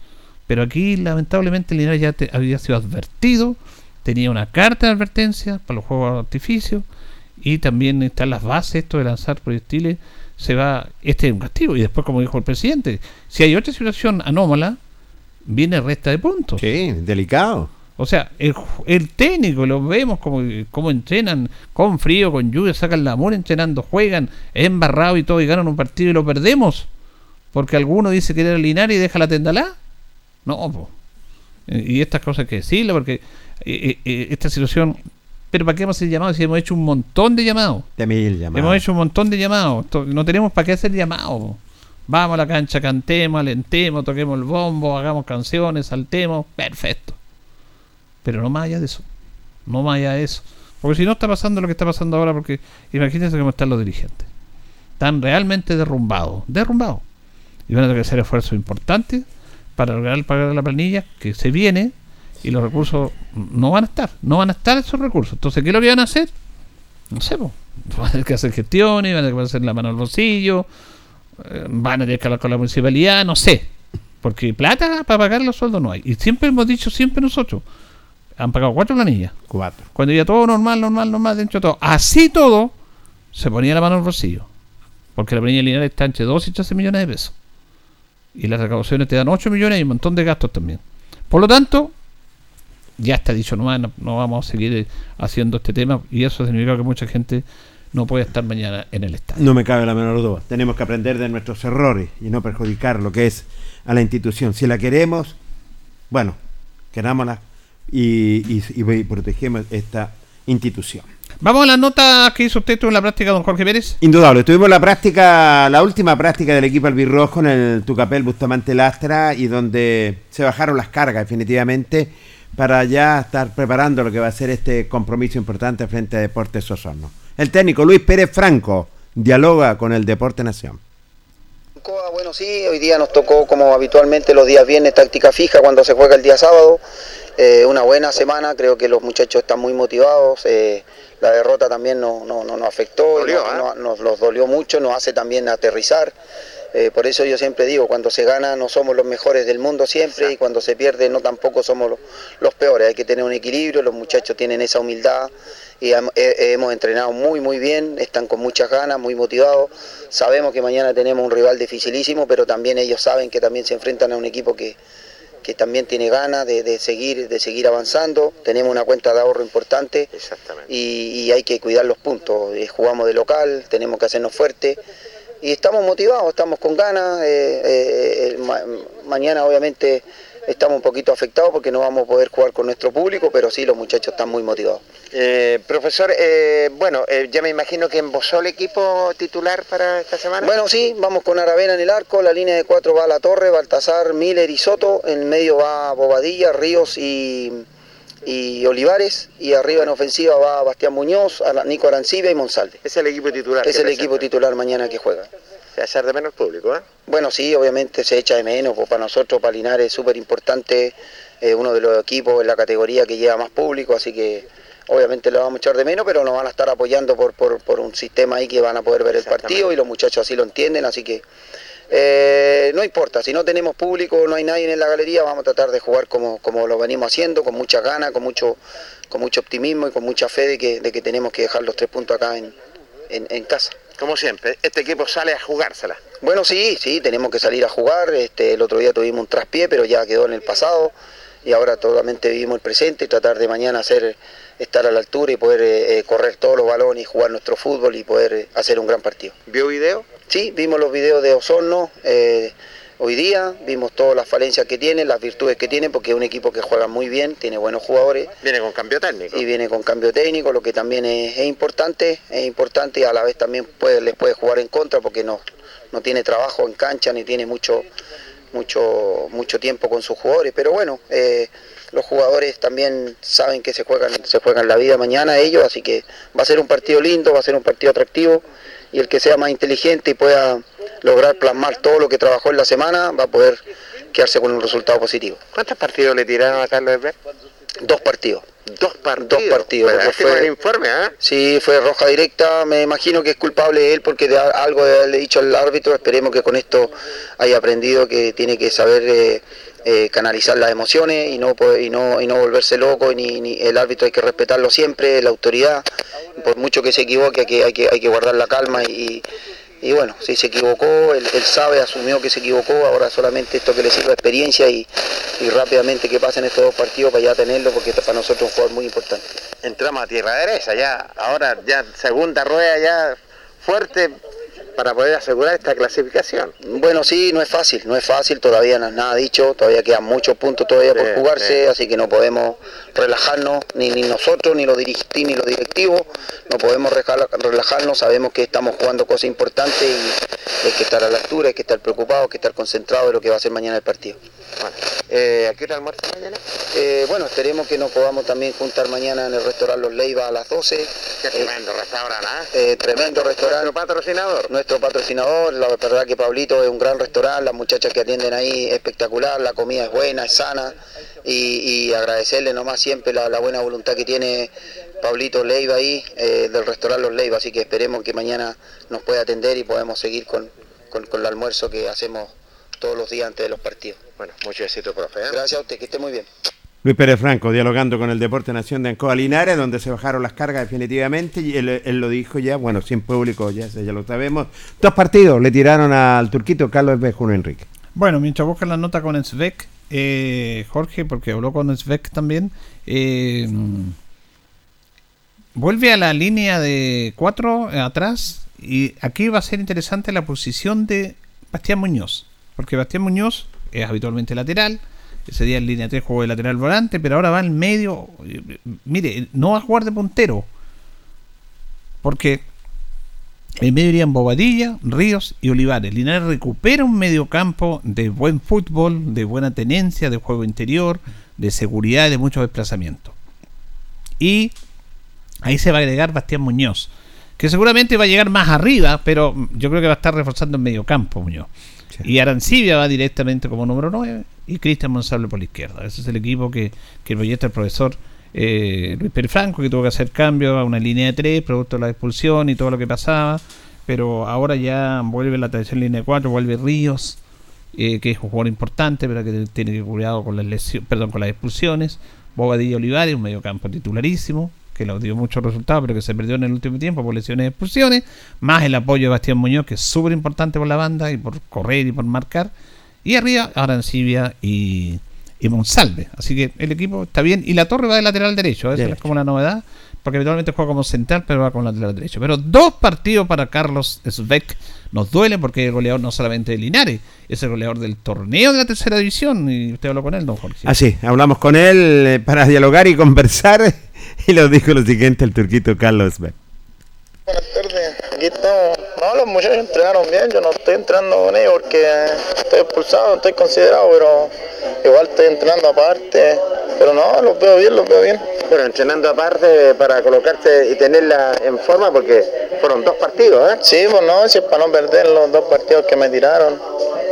Speaker 1: Pero aquí, lamentablemente, el Linares ya te- había sido advertido, tenía una carta de advertencia para los juegos de artificio, y también están las bases, esto de lanzar proyectiles, se va, este es un castigo. Y después, como dijo el presidente, si hay otra situación anómala, viene resta de puntos.
Speaker 2: Sí, delicado.
Speaker 1: O sea, el, el técnico, lo vemos como, como entrenan con frío, con lluvia, sacan la amor entrenando, juegan, embarrado y todo, y ganan un partido y lo perdemos. Porque alguno dice que era Linares y deja la tendalá. No, po. Y estas cosas hay que decirle, porque eh, eh, eh, esta situación. Pero ¿para qué hemos hecho llamados si hemos hecho un montón de llamados?
Speaker 2: De mil llamadas.
Speaker 1: Hemos hecho un montón de llamados. No tenemos para qué hacer llamados. po. Vamos a la cancha, cantemos, alentemos, toquemos el bombo, hagamos canciones, saltemos. Perfecto. Pero no más allá de eso. No más allá de eso. Porque si no está pasando lo que está pasando ahora, porque imagínense cómo están los dirigentes. Están realmente derrumbados. Derrumbados. Y van a tener que hacer esfuerzos importantes para lograr pagar la planilla que se viene y los recursos no van a estar. No van a estar esos recursos. Entonces, ¿qué lo que van a hacer? No sé, po. van a tener que hacer gestiones, van a tener que hacer la mano al bolsillo, eh, van a tener que hablar con la municipalidad, no sé. Porque plata para pagar los sueldos no hay. Y siempre hemos dicho, siempre nosotros, han pagado cuatro planillas.
Speaker 2: Cuatro.
Speaker 1: Cuando ya todo normal, normal, normal, dentro de todo. Así todo, se ponía la mano al bolsillo. Porque la planilla lineal está entre 2 y 13 millones de pesos. Y las recaudaciones te dan 8 millones y un montón de gastos también. Por lo tanto, ya está dicho nomás, no, no vamos a seguir eh, haciendo este tema. Y eso significa que mucha gente no puede estar mañana en el estadio.
Speaker 2: No me cabe la menor duda. Tenemos que aprender de nuestros errores y no perjudicar lo que es a la institución. Si la queremos, bueno, querámosla y, y, y protegemos esta institución.
Speaker 1: Vamos a las notas que hizo usted en la práctica, don Jorge Pérez.
Speaker 2: Indudable, tuvimos la práctica, la última práctica del equipo albirrojo en el Tucapel Bustamante Lastra y donde se bajaron las cargas definitivamente para ya estar preparando lo que va a ser este compromiso importante frente a Deportes Osorno. El técnico Luis Pérez Franco dialoga con el Deporte Nación.
Speaker 4: Bueno, sí, hoy día nos tocó como habitualmente los días viernes táctica fija cuando se juega el día sábado. Eh, una buena semana, creo que los muchachos están muy motivados. eh, la derrota también no, no, no nos afectó, no- no- nos los dolió mucho, nos hace también aterrizar. Eh, por eso yo siempre digo, cuando se gana no somos los mejores del mundo siempre y cuando se pierde no tampoco somos los, los peores. Hay que tener un equilibrio, los muchachos tienen esa humildad y hem- he- hemos entrenado muy muy bien, están con muchas ganas, muy motivados. Sabemos que mañana tenemos un rival dificilísimo, pero también ellos saben que también se enfrentan a un equipo que, que también tiene ganas de, de seguir de seguir avanzando. Tenemos una cuenta de ahorro importante y, y hay que cuidar los puntos. Eh, jugamos de local, tenemos que hacernos fuertes y estamos motivados, estamos con ganas. eh, eh, ma- mañana obviamente estamos un poquito afectados porque no vamos a poder jugar con nuestro público, pero sí los muchachos están muy motivados.
Speaker 2: Eh, profesor, eh, bueno, eh, ya me imagino que embosó el equipo titular para esta semana.
Speaker 4: Bueno, sí, vamos con Aravena en el arco, la línea de cuatro va a La Torre, Baltasar, Miller y Soto, en medio va Bobadilla, Ríos y, y Olivares, y arriba en ofensiva va Bastián Muñoz, Nico Arancibia y Monsalve.
Speaker 2: es el equipo titular.
Speaker 4: Es el
Speaker 2: presenta.
Speaker 4: equipo titular mañana que juega.
Speaker 2: Hace de menos público, ¿eh?
Speaker 4: Bueno, sí, obviamente se echa de menos, pues para nosotros, para Linares es súper importante, eh, uno de los equipos en la categoría que lleva más público, así que obviamente lo vamos a echar de menos, pero nos van a estar apoyando por, por, por un sistema ahí que van a poder ver el partido y los muchachos así lo entienden, así que eh, no importa, si no tenemos público, no hay nadie en la galería, vamos a tratar de jugar como, como lo venimos haciendo, con mucha ganas, con mucho, con mucho optimismo y con mucha fe de que, de que tenemos que dejar los tres puntos acá en, en- en casa.
Speaker 2: Como siempre, este equipo sale a jugársela.
Speaker 4: Bueno, sí, sí, tenemos que salir a jugar. Este, el otro día tuvimos un traspié, pero ya quedó en el pasado. Y ahora totalmente vivimos el presente y tratar de mañana hacer, estar a la altura y poder eh, eh, correr todos los balones y jugar nuestro fútbol y poder eh, hacer un gran partido.
Speaker 2: ¿Vio video?
Speaker 4: Sí, vimos los videos de Osorno eh, hoy día, vimos todas las falencias que tiene, las virtudes que tiene, porque es un equipo que juega muy bien, tiene buenos jugadores
Speaker 2: Viene con cambio técnico.
Speaker 4: y viene con cambio técnico, lo que también es, es importante, es importante y a la vez también puede, les puede jugar en contra porque no, no tiene trabajo en cancha ni tiene mucho, mucho, mucho tiempo con sus jugadores. Pero bueno, eh, los jugadores también saben que se juegan, se juegan la vida mañana ellos, así que va a ser un partido lindo, va a ser un partido atractivo y el que sea más inteligente y pueda lograr plasmar todo lo que trabajó en la semana va a poder quedarse con un resultado positivo.
Speaker 2: ¿Cuántos partidos le tiraron a Carlos Herber?
Speaker 4: Dos partidos.
Speaker 2: Dos partidos.
Speaker 4: Dos partidos.
Speaker 2: Bueno, este
Speaker 4: fue-
Speaker 2: el informe, ¿ah?
Speaker 4: Sí, fue roja directa. Me imagino que es culpable él porque de algo de haberle dicho al árbitro. Esperemos que con esto haya aprendido que tiene que saber eh, eh, canalizar las emociones y no y no y no volverse loco. Ni, ni- el árbitro hay que respetarlo siempre, la autoridad. Por mucho que se equivoque, hay que hay que, guardar la calma y y bueno, si se equivocó, él, sabe, asumió que se equivocó, ahora solamente esto que le sirva experiencia y, y rápidamente que pasen estos dos partidos para ya tenerlo, porque esto para nosotros un jugador muy importante.
Speaker 2: Entramos a tierra derecha ya. Ahora ya segunda rueda ya fuerte para poder asegurar esta clasificación.
Speaker 4: Bueno, sí, no es fácil, no es fácil, todavía no es nada dicho, todavía quedan muchos puntos todavía por jugarse,
Speaker 2: sí.
Speaker 4: así que no podemos relajarnos, ni, ni nosotros, ni los dirigentes, ni los directivos, no podemos relajarnos, sabemos que estamos jugando cosas importantes y hay que estar a la altura, hay que estar preocupados, hay que estar concentrados de lo que va a ser mañana el partido.
Speaker 2: Bueno, eh, ¿a qué hora almuerzo mañana?
Speaker 4: Eh, bueno, esperemos que nos podamos también juntar mañana en el restaurante Los Leiva a las 12.
Speaker 2: Qué
Speaker 4: Eh,
Speaker 2: tremendo restaurante, ¿ah?
Speaker 4: eh, tremendo restaurante.
Speaker 2: Nuestro patrocinador.
Speaker 4: Nuestro patrocinador, la verdad que Pablito es un gran restaurante, las muchachas que atienden ahí espectacular, la comida es buena, es sana y, y agradecerle nomás siempre la, la buena voluntad que tiene Pablito Leiva ahí eh, del restaurante Los Leiva, así que esperemos que mañana nos pueda atender y podemos seguir con, con- con el almuerzo que hacemos todos los días antes de los partidos.
Speaker 2: Bueno, mucho éxito, profe. ¿eh?
Speaker 4: Gracias a usted, que esté muy bien.
Speaker 2: Luis Pérez Franco dialogando con el Deporte Nación de Ancoa Linares, donde se bajaron las cargas definitivamente, y él, lo dijo ya, bueno, sin público, ya, ya lo sabemos. Dos partidos le tiraron al turquito Carlos Bejuno Enrique.
Speaker 1: Bueno, mientras buscan la nota con Svek, eh, Jorge, porque habló con Svek también, eh, vuelve a la línea de cuatro eh, atrás y aquí va a ser interesante la posición de Bastián Muñoz, porque Bastián Muñoz es habitualmente lateral, ese día en línea 3 jugó de lateral volante, pero ahora va al medio, eh, mire, no va a jugar de puntero, porque en medio irían Bobadilla, Ríos y Olivares. Linares recupera un mediocampo de buen fútbol, de buena tenencia, de juego interior, de seguridad y de mucho desplazamiento. Y ahí se va a agregar Bastián Muñoz, que seguramente va a llegar más arriba, pero yo creo que va a estar reforzando en mediocampo Muñoz. Y Arancibia va directamente como número 9 y Cristian Monsalve por la izquierda. Ese es el equipo que, que proyecta el profesor eh, Luis Pérez Franco, que tuvo que hacer cambio a una línea de 3, producto de la expulsión y todo lo que pasaba. Pero ahora ya vuelve la tradición línea de 4, vuelve Ríos, eh, que es un jugador importante, pero que tiene que cuidado con las perdón, con las expulsiones. Bobadilla Olivares, un mediocampo titularísimo, que lo dio muchos resultados, pero que se perdió en el último tiempo por lesiones y expulsiones, más el apoyo de Bastián Muñoz, que es súper importante por la banda y por correr y por marcar. Y arriba, Arancibia y, y Monsalve. Así que el equipo está bien. Y la torre va de lateral derecho, eso
Speaker 2: Derecho.
Speaker 1: es como una novedad, porque habitualmente juega como central, pero va con lateral derecho. Pero dos partidos para Carlos Sveck. Nos duele porque es goleador no solamente de Linares, es el goleador del torneo de la tercera división. Y usted habló con él, don Jorge.
Speaker 2: Así, hablamos con él eh, para dialogar y conversar y nos dijo lo siguiente el turquito Carlos Beck.
Speaker 12: Buenas tardes, aquí estamos. No, los muchachos entrenaron bien, yo no estoy entrenando con ellos porque estoy expulsado, no estoy considerado, pero igual estoy entrenando aparte. Pero no, los veo bien, los veo bien.
Speaker 2: Bueno, entrenando aparte para colocarse y tenerla en forma porque fueron dos partidos, ¿eh?
Speaker 12: Sí, pues no, si es para no perder los dos partidos que me tiraron.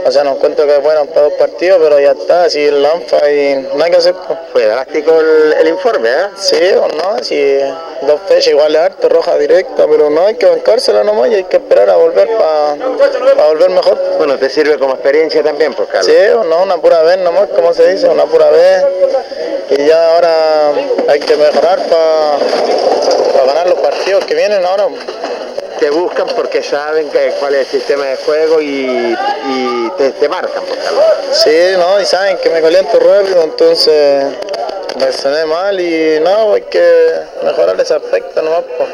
Speaker 12: O sea, no encuentro que fueran para dos partidos, pero ya está, así el lanfa y no hay que hacer. Pues.
Speaker 2: Fue drástico el, el informe, ¿eh?
Speaker 12: Sí, pues no, si dos fechas igual es harto, roja directa, pero no hay que bancársela nomás y hay que esperar a volver para volver mejor.
Speaker 2: Bueno, te sirve como experiencia también, pues, Carlos.
Speaker 12: Sí, pues no, una pura vez nomás, como se dice, una pura vez. Y ya ahora hay que mejorar para ganar los partidos que vienen ahora.
Speaker 2: Te buscan porque saben que, cuál es el sistema de juego y, y te, te marcan, pues, Carlos.
Speaker 12: Sí, no, y saben que me caliento rápido, entonces reaccioné mal y no, hay que mejorar ese aspecto nomás. Pues.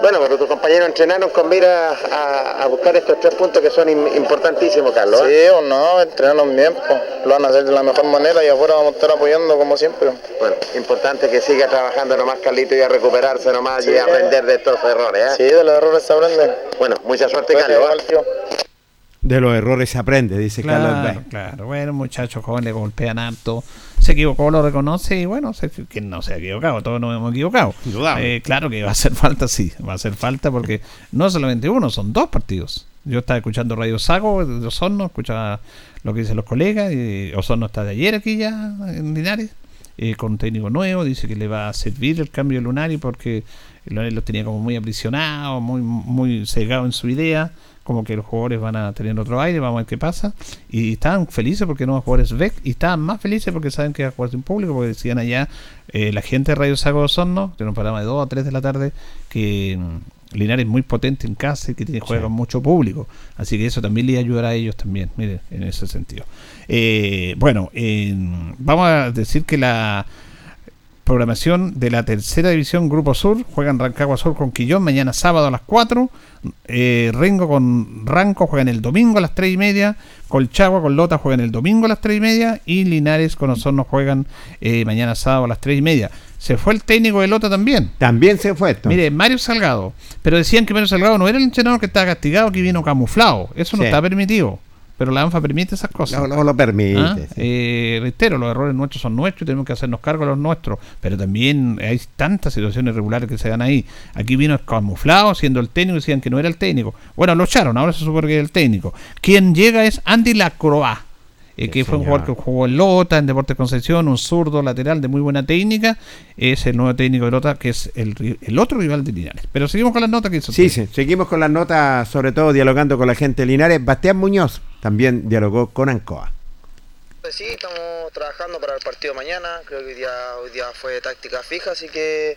Speaker 2: Bueno, pero tus compañeros entrenaron con mira a, a buscar estos tres puntos que son im- importantísimos, Carlos.
Speaker 12: Sí,
Speaker 2: ¿eh?
Speaker 12: o no, entrenaron bien, pues. lo van a hacer de la mejor manera y afuera vamos a estar apoyando como siempre.
Speaker 2: Bueno, importante que siga trabajando nomás, Carlito, y a recuperarse nomás y
Speaker 12: Sí.
Speaker 2: a aprender de estos errores. ¿eh?
Speaker 12: Sí, de los errores se aprende.
Speaker 2: Bueno, mucha suerte, Carlos.
Speaker 12: igual, tío.
Speaker 2: De los errores se aprende, dice Carlos
Speaker 1: Claro, claro. Bueno, muchachos jóvenes golpean harto. Se equivocó, lo reconoce y bueno, se, que no se ha equivocado, todos nos hemos equivocado. Eh, claro que va a hacer falta, sí, va a hacer falta porque no solamente uno, son dos partidos. Yo estaba escuchando Radio Sago de Osorno, escuchaba lo que dicen los colegas, y Osorno está de ayer aquí ya en Linares, eh, con un técnico nuevo, dice que le va a servir el cambio de Lunari porque Lunari los tenía como muy aprisionados, muy, muy cegados en su idea, como que los jugadores van a tener otro aire, vamos a ver qué pasa. Y estaban felices porque no van a jugar Svec y estaban más felices porque saben que va a jugar sin público, porque decían allá eh, la gente de Radio Sago de Osorno, tiene un programa de 2 a 3 de la tarde, que mm, Linares es muy potente en casa y que tiene juega con mucho público. Así que eso también le ayudará a ellos también, miren, en ese sentido. Eh, bueno, en- vamos a decir que la programación de la tercera división Grupo Sur. Juegan Rancagua Sur con Quillón mañana sábado a las 4. Eh, Rengo con Ranco juegan el domingo a las 3 y media. Colchagua con Lota juegan el domingo a las 3 y media. Y Linares con Osorno juegan eh, mañana sábado a las 3 y media. Se fue el técnico de Lota también.
Speaker 2: También se fue esto.
Speaker 1: Mire, Mario Salgado. Pero decían que Mario Salgado no era el entrenador que estaba castigado, que vino camuflado. Eso no
Speaker 2: Sí.
Speaker 1: está permitido. Pero la ANFA permite esas cosas.
Speaker 2: No, no lo permite.
Speaker 1: ¿Ah?
Speaker 2: sí.
Speaker 1: Eh, reitero, los errores nuestros son nuestros y tenemos que hacernos cargo de los nuestros. Pero también hay tantas situaciones irregulares que se dan ahí. Aquí vino camuflado, siendo el técnico, decían que no era el técnico. Bueno, lo echaron, ahora se supone que era el técnico. Quien llega es Andy Lacroix. Eh, que fue un jugador que jugó en Lota, en Deportes Concepción, un zurdo lateral de muy buena técnica. Es el nuevo técnico de Lota, que es el, otro rival de Linares. Pero seguimos con las notas que hizo
Speaker 2: Sí,
Speaker 1: usted.
Speaker 2: sí, seguimos con las notas, sobre todo dialogando con la gente de Linares. Bastián Muñoz también dialogó con Ancoa.
Speaker 4: Pues sí, estamos trabajando para el partido mañana. Creo que hoy día, hoy día fue táctica fija, así que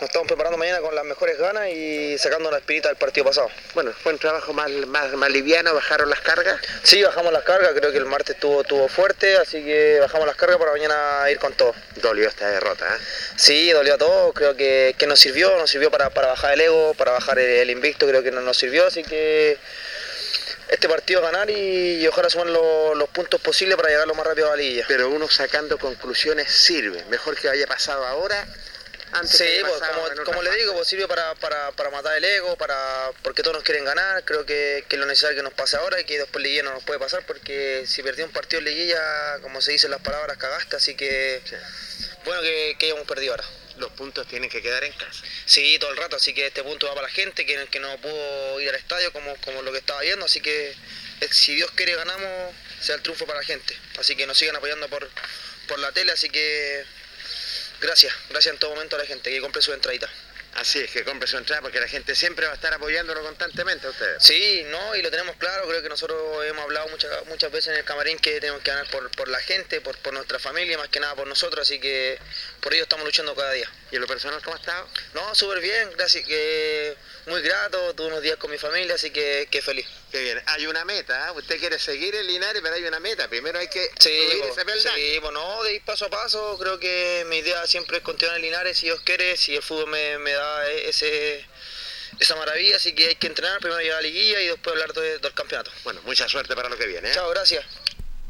Speaker 4: nos estamos preparando mañana con las mejores ganas y sacando la espinita del partido pasado.
Speaker 2: Bueno, fue un trabajo más, más, más liviano, bajaron las cargas.
Speaker 4: Sí, bajamos las cargas, creo que el martes estuvo, estuvo fuerte, así que bajamos las cargas para mañana ir con todo.
Speaker 2: Dolió esta derrota, ¿eh?
Speaker 4: Sí, dolió a todos, creo que, que nos sirvió, nos sirvió para, para bajar el ego, para bajar el, el invicto, creo que no nos sirvió, así que este partido ganar y, y ojalá sumar lo- los puntos posibles para llegar lo más rápido a la liguilla.
Speaker 2: Pero uno sacando conclusiones sirve. Mejor que haya pasado ahora. Antes
Speaker 4: Sí, pues, como, le digo, pues, sirve para, para, para matar el ego, para porque todos nos quieren ganar. Creo que, que es lo necesario que nos pase ahora y que después liguilla no nos puede pasar porque si perdí un partido en liguilla, como se dicen las palabras, cagaste. Así que bueno que, que hayamos perdido ahora.
Speaker 2: Los puntos tienen que quedar en casa.
Speaker 4: Sí, todo el rato, así que este punto va para la gente que, que no pudo ir al estadio como, como lo que estaba viendo, así que eh, si Dios quiere ganamos, sea el triunfo para la gente. Así que nos sigan apoyando por, por la tele, así que gracias, gracias en todo momento a la gente que compre su entradita.
Speaker 2: Así es, que compre su entrada porque la gente siempre va a estar apoyándolo constantemente a ustedes.
Speaker 13: Sí, no, y lo tenemos claro, creo que nosotros hemos hablado muchas muchas veces en el camarín que tenemos que ganar por, por la gente, por, por nuestra familia, más que nada por nosotros, así que por ello estamos luchando cada día.
Speaker 2: ¿Y en lo personal cómo ha estado?
Speaker 13: No, súper bien, gracias, que muy grato, tuve unos días con mi familia, así que, que feliz.
Speaker 2: Qué bien. Hay una meta, ¿eh? usted quiere seguir en Linares, pero hay una meta. Primero hay que
Speaker 13: Sí,
Speaker 2: subir
Speaker 13: po,
Speaker 2: ese peldaño.
Speaker 13: sí, bueno, de ir paso a paso, creo que mi idea siempre es continuar en Linares, si Dios quiere, si el fútbol me, me da ese esa maravilla, así que hay que entrenar, primero llegar a la liguilla y después hablar de- del campeonato.
Speaker 2: Bueno, mucha suerte para lo que viene. ¿eh?
Speaker 13: Chao, gracias.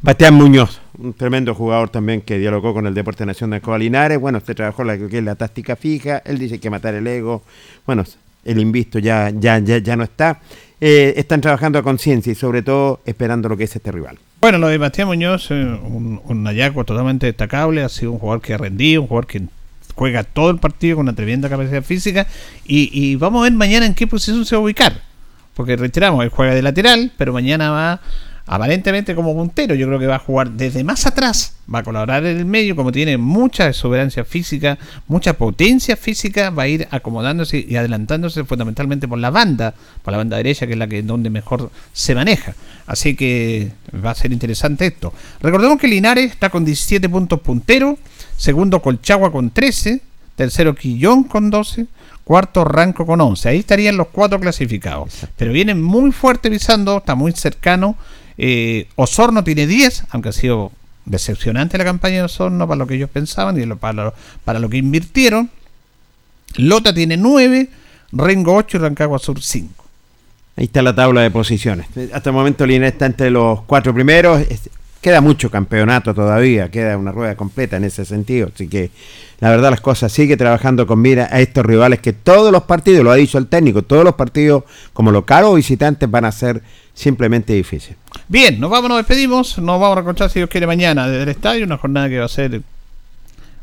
Speaker 2: Bastián Muñoz, un tremendo jugador también que dialogó con el Deporte Nación de Escobar Linares. Bueno, usted trabajó la, que es la táctica fija. Él dice que matar el ego. Bueno, el invisto ya, ya, ya, ya no está. Eh, están trabajando a conciencia y sobre todo esperando lo que es este rival.
Speaker 1: Bueno, lo de Matías Muñoz, eh, un, un totalmente destacable, ha sido un jugador que ha rendido, un jugador que juega todo el partido con una tremenda capacidad física y, y vamos a ver mañana en qué posición se va a ubicar, porque reiteramos, él juega de lateral, pero mañana va aparentemente como puntero, yo creo que va a jugar desde más atrás, va a colaborar en el medio, como tiene mucha exuberancia física, mucha potencia física, va a ir acomodándose y adelantándose fundamentalmente por la banda, por la banda derecha, que es la que donde mejor se maneja. Así que va a ser interesante esto. Recordemos que Linares está con 17 puntos puntero, segundo Colchagua con 13, tercero Quillón con 12, cuarto Ranco con 11. Ahí estarían los cuatro clasificados. Pero viene muy fuerte pisando, está muy cercano. Eh, Osorno tiene 10, aunque ha sido decepcionante la campaña de Osorno para lo que ellos pensaban y para, lo, para lo que invirtieron. Lota tiene 9, Rengo 8 y Rancagua Sur 5.
Speaker 2: Ahí está la tabla de posiciones. Hasta el momento Linares está entre los cuatro primeros. Queda mucho campeonato todavía, queda una rueda completa en ese sentido. Así que la verdad las cosas sigue trabajando con mira a estos rivales que todos los partidos, lo ha dicho el técnico, todos los partidos como local o visitantes van a ser simplemente difíciles.
Speaker 1: Bien, nos vamos, nos despedimos. Nos vamos a encontrar, si Dios quiere, mañana desde el estadio. Una jornada que va a ser,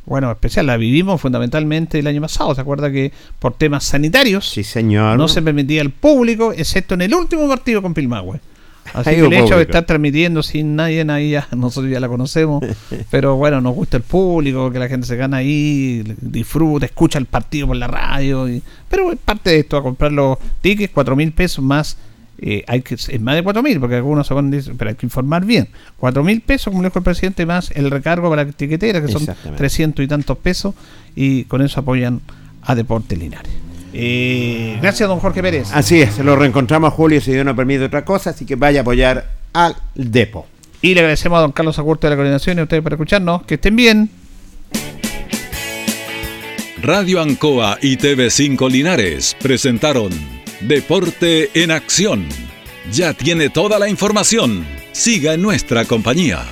Speaker 1: bueno, especial. La vivimos fundamentalmente el año pasado. ¿Se acuerda que por temas sanitarios
Speaker 2: Sí, señor.
Speaker 1: no se permitía el público, excepto en el último partido con Pilmahue? Así que hecho de estar transmitiendo sin nadie, ahí ya, nosotros ya la conocemos. pero bueno, nos gusta el público, que la gente se gana ahí, disfruta, escucha el partido por la radio. y- pero es parte de esto, a comprar los tickets, cuatro mil pesos más. eh, hay que, es más de cuatro mil, porque algunos se van dicen, pero hay que informar bien. Cuatro mil pesos, como le dijo el presidente, más el recargo para la tiquetera, que son
Speaker 2: Exactamente.
Speaker 1: 300 y tantos pesos, y con eso apoyan a Deporte Linares. Eh, gracias, don Jorge Pérez.
Speaker 2: Así es, lo reencontramos Julio si Dios no permite otra cosa, así que vaya a apoyar al Depo.
Speaker 1: Y le agradecemos a don Carlos Agurto de la coordinación y a ustedes por escucharnos. Que estén bien.
Speaker 10: Radio Ancoa y TV5 Linares presentaron Deporte en Acción. Ya tiene toda la información. Siga en nuestra compañía.